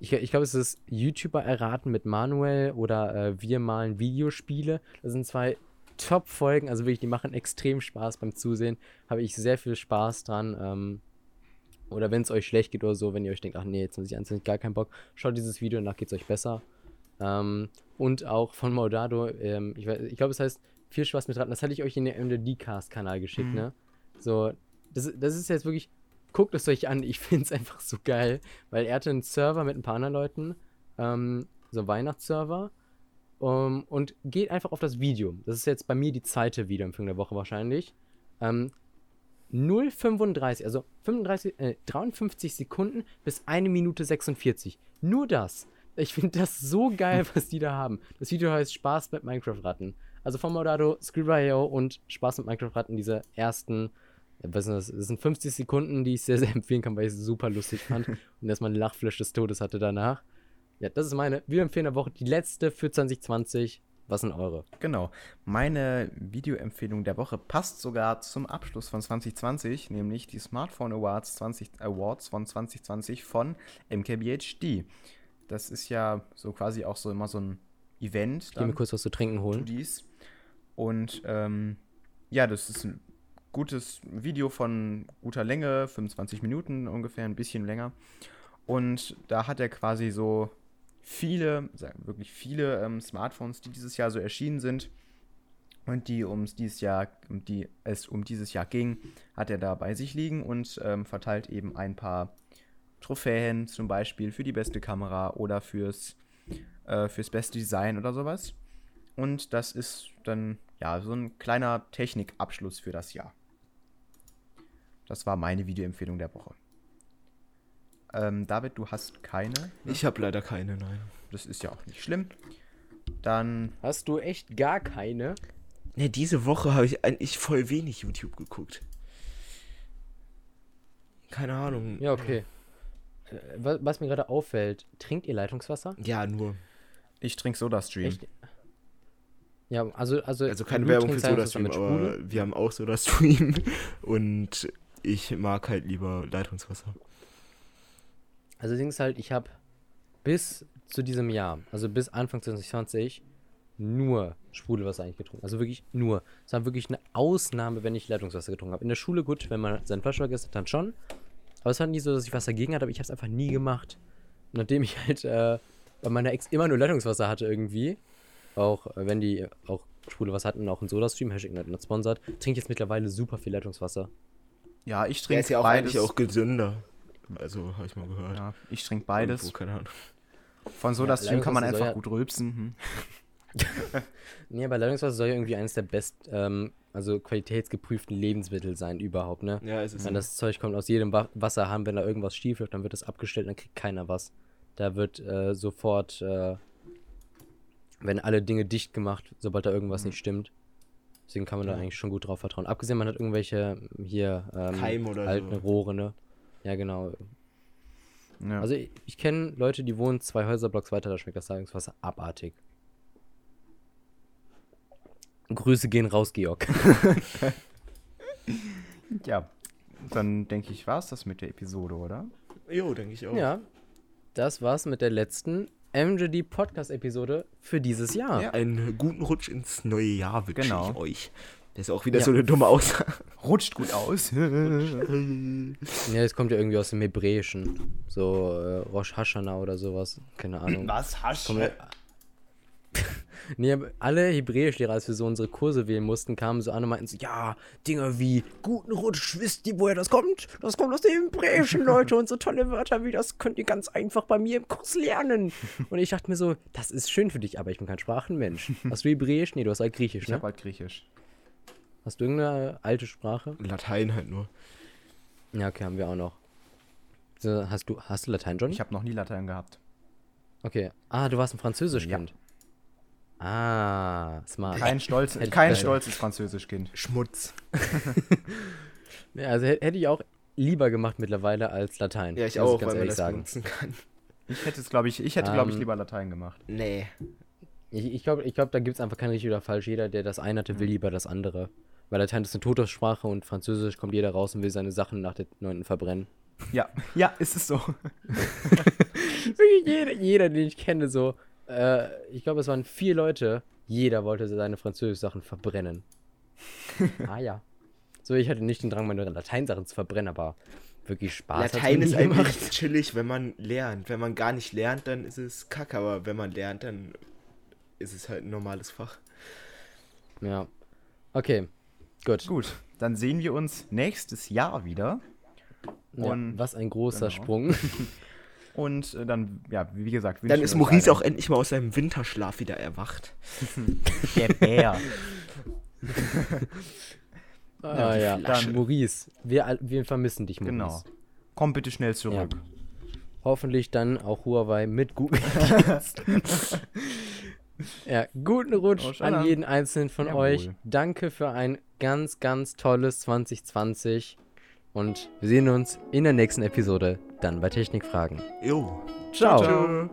S1: ich, ich glaube, es ist YouTuber erraten mit Manuel oder äh, wir malen Videospiele. Das sind zwei Top-Folgen, also wirklich, die machen extrem Spaß beim Zusehen. Habe ich sehr viel Spaß dran. Ähm, oder wenn es euch schlecht geht oder so, wenn ihr euch denkt, ach nee, jetzt muss ich einzeln gar keinen Bock, schaut dieses Video, danach geht es euch besser. Ähm, und auch von Maudado, ähm, ich, ich glaube, es heißt viel Spaß mit Raten. Das hatte ich euch in der MDD-Cast-Kanal geschickt,
S2: Mhm.
S1: ne? So, das, das ist jetzt wirklich, guckt es euch an, ich finde es einfach so geil, weil er hatte einen Server mit ein paar anderen Leuten, ähm, so einen Weihnachtsserver, um, und geht einfach auf das Video. Das ist jetzt bei mir die zweite Videoempfehlung der Woche wahrscheinlich. Ähm, 0,35, also 35, äh, 53 Sekunden bis 1 Minute 46. Nur das. Ich finde das so geil, was die da haben. Das Video heißt Spaß mit Minecraft-Ratten. Also von Modado, Scribble.io und Spaß mit Minecraft-Ratten, diese ersten das? Sind 50 Sekunden, die ich sehr, sehr empfehlen kann, weil ich es super lustig fand und erstmal einen Lachflash des Todes hatte danach. Ja, das ist meine Videoempfehlung der Woche, die letzte für 2020. Was sind eure?
S2: Genau. Meine Videoempfehlung der Woche passt sogar zum Abschluss von 2020, nämlich die Smartphone Awards, 20, Awards von 2020 von MKBHD. Das ist ja so quasi auch so immer so ein Event.
S1: Ich geh mir kurz was zu trinken holen.
S2: Und ähm, ja, das ist ein gutes Video von guter Länge, 25 Minuten ungefähr, ein bisschen länger. Und da hat er quasi so viele, wirklich viele ähm, Smartphones, die dieses Jahr so erschienen sind und die ums dieses Jahr, um die es um dieses Jahr ging, hat er da bei sich liegen und ähm, verteilt eben ein paar Trophäen, zum Beispiel für die beste Kamera oder fürs, äh, fürs beste Design oder sowas. Und das ist dann ja so ein kleiner Technikabschluss für das Jahr. Das war meine Videoempfehlung der Woche. Ähm, David, du hast keine. ne?
S3: Ich habe leider keine, nein.
S2: Das ist ja auch nicht schlimm. Dann,
S1: Hast du echt gar keine?
S3: Ne, diese Woche habe ich eigentlich voll wenig YouTube geguckt. Keine Ahnung.
S1: Ja, okay. Äh, wa- Was mir gerade auffällt, trinkt ihr Leitungswasser?
S3: Ja, nur.
S2: ich trinke SodaStream.
S1: Echt? Ja, also, also,
S3: Also keine Werbung für SodaStream,
S1: mit
S3: aber wir haben auch SodaStream. Und ich mag halt lieber Leitungswasser.
S1: Also Ding ist halt, ich habe bis zu diesem Jahr, also bis Anfang 2020, nur Sprudelwasser eigentlich getrunken. Also wirklich nur. Es war wirklich eine Ausnahme, wenn ich Leitungswasser getrunken habe. In der Schule gut, wenn man seinen Flasche vergessen hat, dann schon. Aber es war nie so, dass ich was dagegen hatte, aber ich habe es einfach nie gemacht. Nachdem ich halt äh, bei meiner Ex immer nur Leitungswasser hatte irgendwie, auch äh, wenn die auch Sprudelwasser hatten auch ein Soda-Stream, Hashtag not sponsored, trinke ich jetzt mittlerweile super viel Leitungswasser.
S2: Ja, ich trinke
S3: ist ja auch
S2: beides.
S3: eigentlich auch gesünder. Also, habe ich mal gehört.
S2: ja, ich trinke beides.
S3: Irgendwo, keine Ahnung.
S2: Von SodaStream kann man einfach
S1: soll
S2: gut rülpsen. Hm.
S1: Nee, aber Leitungswasser soll ja irgendwie eines der best, ähm, also qualitätsgeprüften Lebensmittel sein überhaupt, ne?
S3: Ja, es ist.
S1: Wenn das Zeug kommt aus jedem Wa Wasserhahn, wenn da irgendwas schief läuft, dann wird das abgestellt, dann kriegt keiner was. Da wird äh, sofort, äh, wenn alle Dinge dicht gemacht, sobald da irgendwas nicht stimmt. Deswegen kann man da
S3: Ja.
S1: eigentlich schon gut drauf vertrauen. Abgesehen, man hat irgendwelche ähm, hier ähm,
S3: Keim oder
S1: alten
S3: so.
S1: Rohre, ne? Ja, genau.
S2: Ja.
S1: Also ich, ich kenne Leute, die wohnen zwei Häuserblocks weiter, da schmeckt das Leitungswasser abartig. Grüße gehen raus, Georg.
S2: ja, dann denke ich, war es das mit der Episode, oder?
S3: Jo, denke ich auch.
S1: Ja, das war's mit der letzten MJD Podcast-Episode für dieses Jahr.
S2: Ja.
S3: Einen guten Rutsch ins neue Jahr wünsche
S2: Genau.
S3: ich euch. Das ist auch wieder
S1: Ja.
S3: so eine dumme Aussage.
S2: Rutscht gut aus.
S1: Ja, das kommt ja irgendwie aus dem Hebräischen. So äh, Rosh Hashanah oder sowas. Keine Ahnung.
S2: Was
S1: Kommt ja- Nee, alle Hebräischlehrer, als wir so unsere Kurse wählen mussten, kamen so an und meinten so, ja, Dinge wie guten Rutsch, wisst ihr, woher das kommt? Das kommt aus dem Hebräischen, Leute, und so tolle Wörter wie das könnt ihr ganz einfach bei mir im Kurs lernen. Und ich dachte mir so, das ist schön für dich, aber ich bin kein Sprachenmensch. Hast du Hebräisch? Nee, du hast halt Griechisch,
S2: Ich
S1: ne?
S2: habe halt Griechisch.
S1: Hast du irgendeine alte Sprache?
S3: Latein halt nur.
S1: Ja, okay, haben wir auch noch. Hast du, hast du Latein, Johnny?
S2: Ich habe noch nie Latein gehabt.
S1: Okay. Ah, du warst ein Französischkind. Ah, smart.
S2: Kein, Stolz, kein stolzes Französischkind.
S3: Schmutz.
S1: Ja, also hä- hätte ich auch lieber gemacht mittlerweile als Latein.
S3: Ja, ich
S1: muss
S3: auch,
S1: ganz
S3: weil man das
S1: sagen.
S3: benutzen kann.
S2: Ich hätte es, glaube ich, ich hätte, glaube ich,
S1: Ähm,
S2: lieber Latein gemacht.
S3: Nee.
S1: Ich, ich glaube, ich glaub, da gibt es einfach kein richtig oder falsch. Jeder, der das eine hatte, will lieber das andere. Weil Latein ist eine Todessprache und Französisch kommt jeder raus und will seine Sachen nach der 9. verbrennen.
S2: Ja, ja, ist es so.
S1: Jeder, jeder, den ich kenne, so. Äh, ich glaube, es waren vier Leute. Jeder wollte seine Französisch-Sachen verbrennen. ah ja. So, ich hatte nicht den Drang, meine Lateinsachen zu verbrennen, aber wirklich Spaß
S3: Latein ist
S1: gemacht.
S3: eigentlich chillig, wenn man lernt. Wenn man gar nicht lernt, dann ist es kacke. Aber wenn man lernt, dann ist es halt ein normales Fach.
S1: Ja. Okay. Gut.
S2: Gut, dann sehen wir uns nächstes Jahr wieder.
S1: Ja,
S2: Und-
S1: was ein großer
S2: genau.
S1: Sprung.
S2: Und äh, dann, ja, wie gesagt,
S3: Dann ist Maurice auch endlich mal aus seinem Winterschlaf wieder erwacht.
S2: der Bär.
S1: ah ja.
S3: Flasche.
S1: Maurice, wir, wir vermissen dich, Maurice.
S2: Genau. Komm bitte schnell zurück.
S1: Hoffentlich dann auch Huawei mit Google. Ja, guten Rutsch
S2: Oh, an.
S1: jeden einzelnen von
S2: Jawohl.
S1: euch. Danke für ein ganz, ganz tolles 2020. Und wir sehen uns in der nächsten Episode dann bei Technikfragen.
S3: Jo.
S1: Ciao.
S3: Ciao.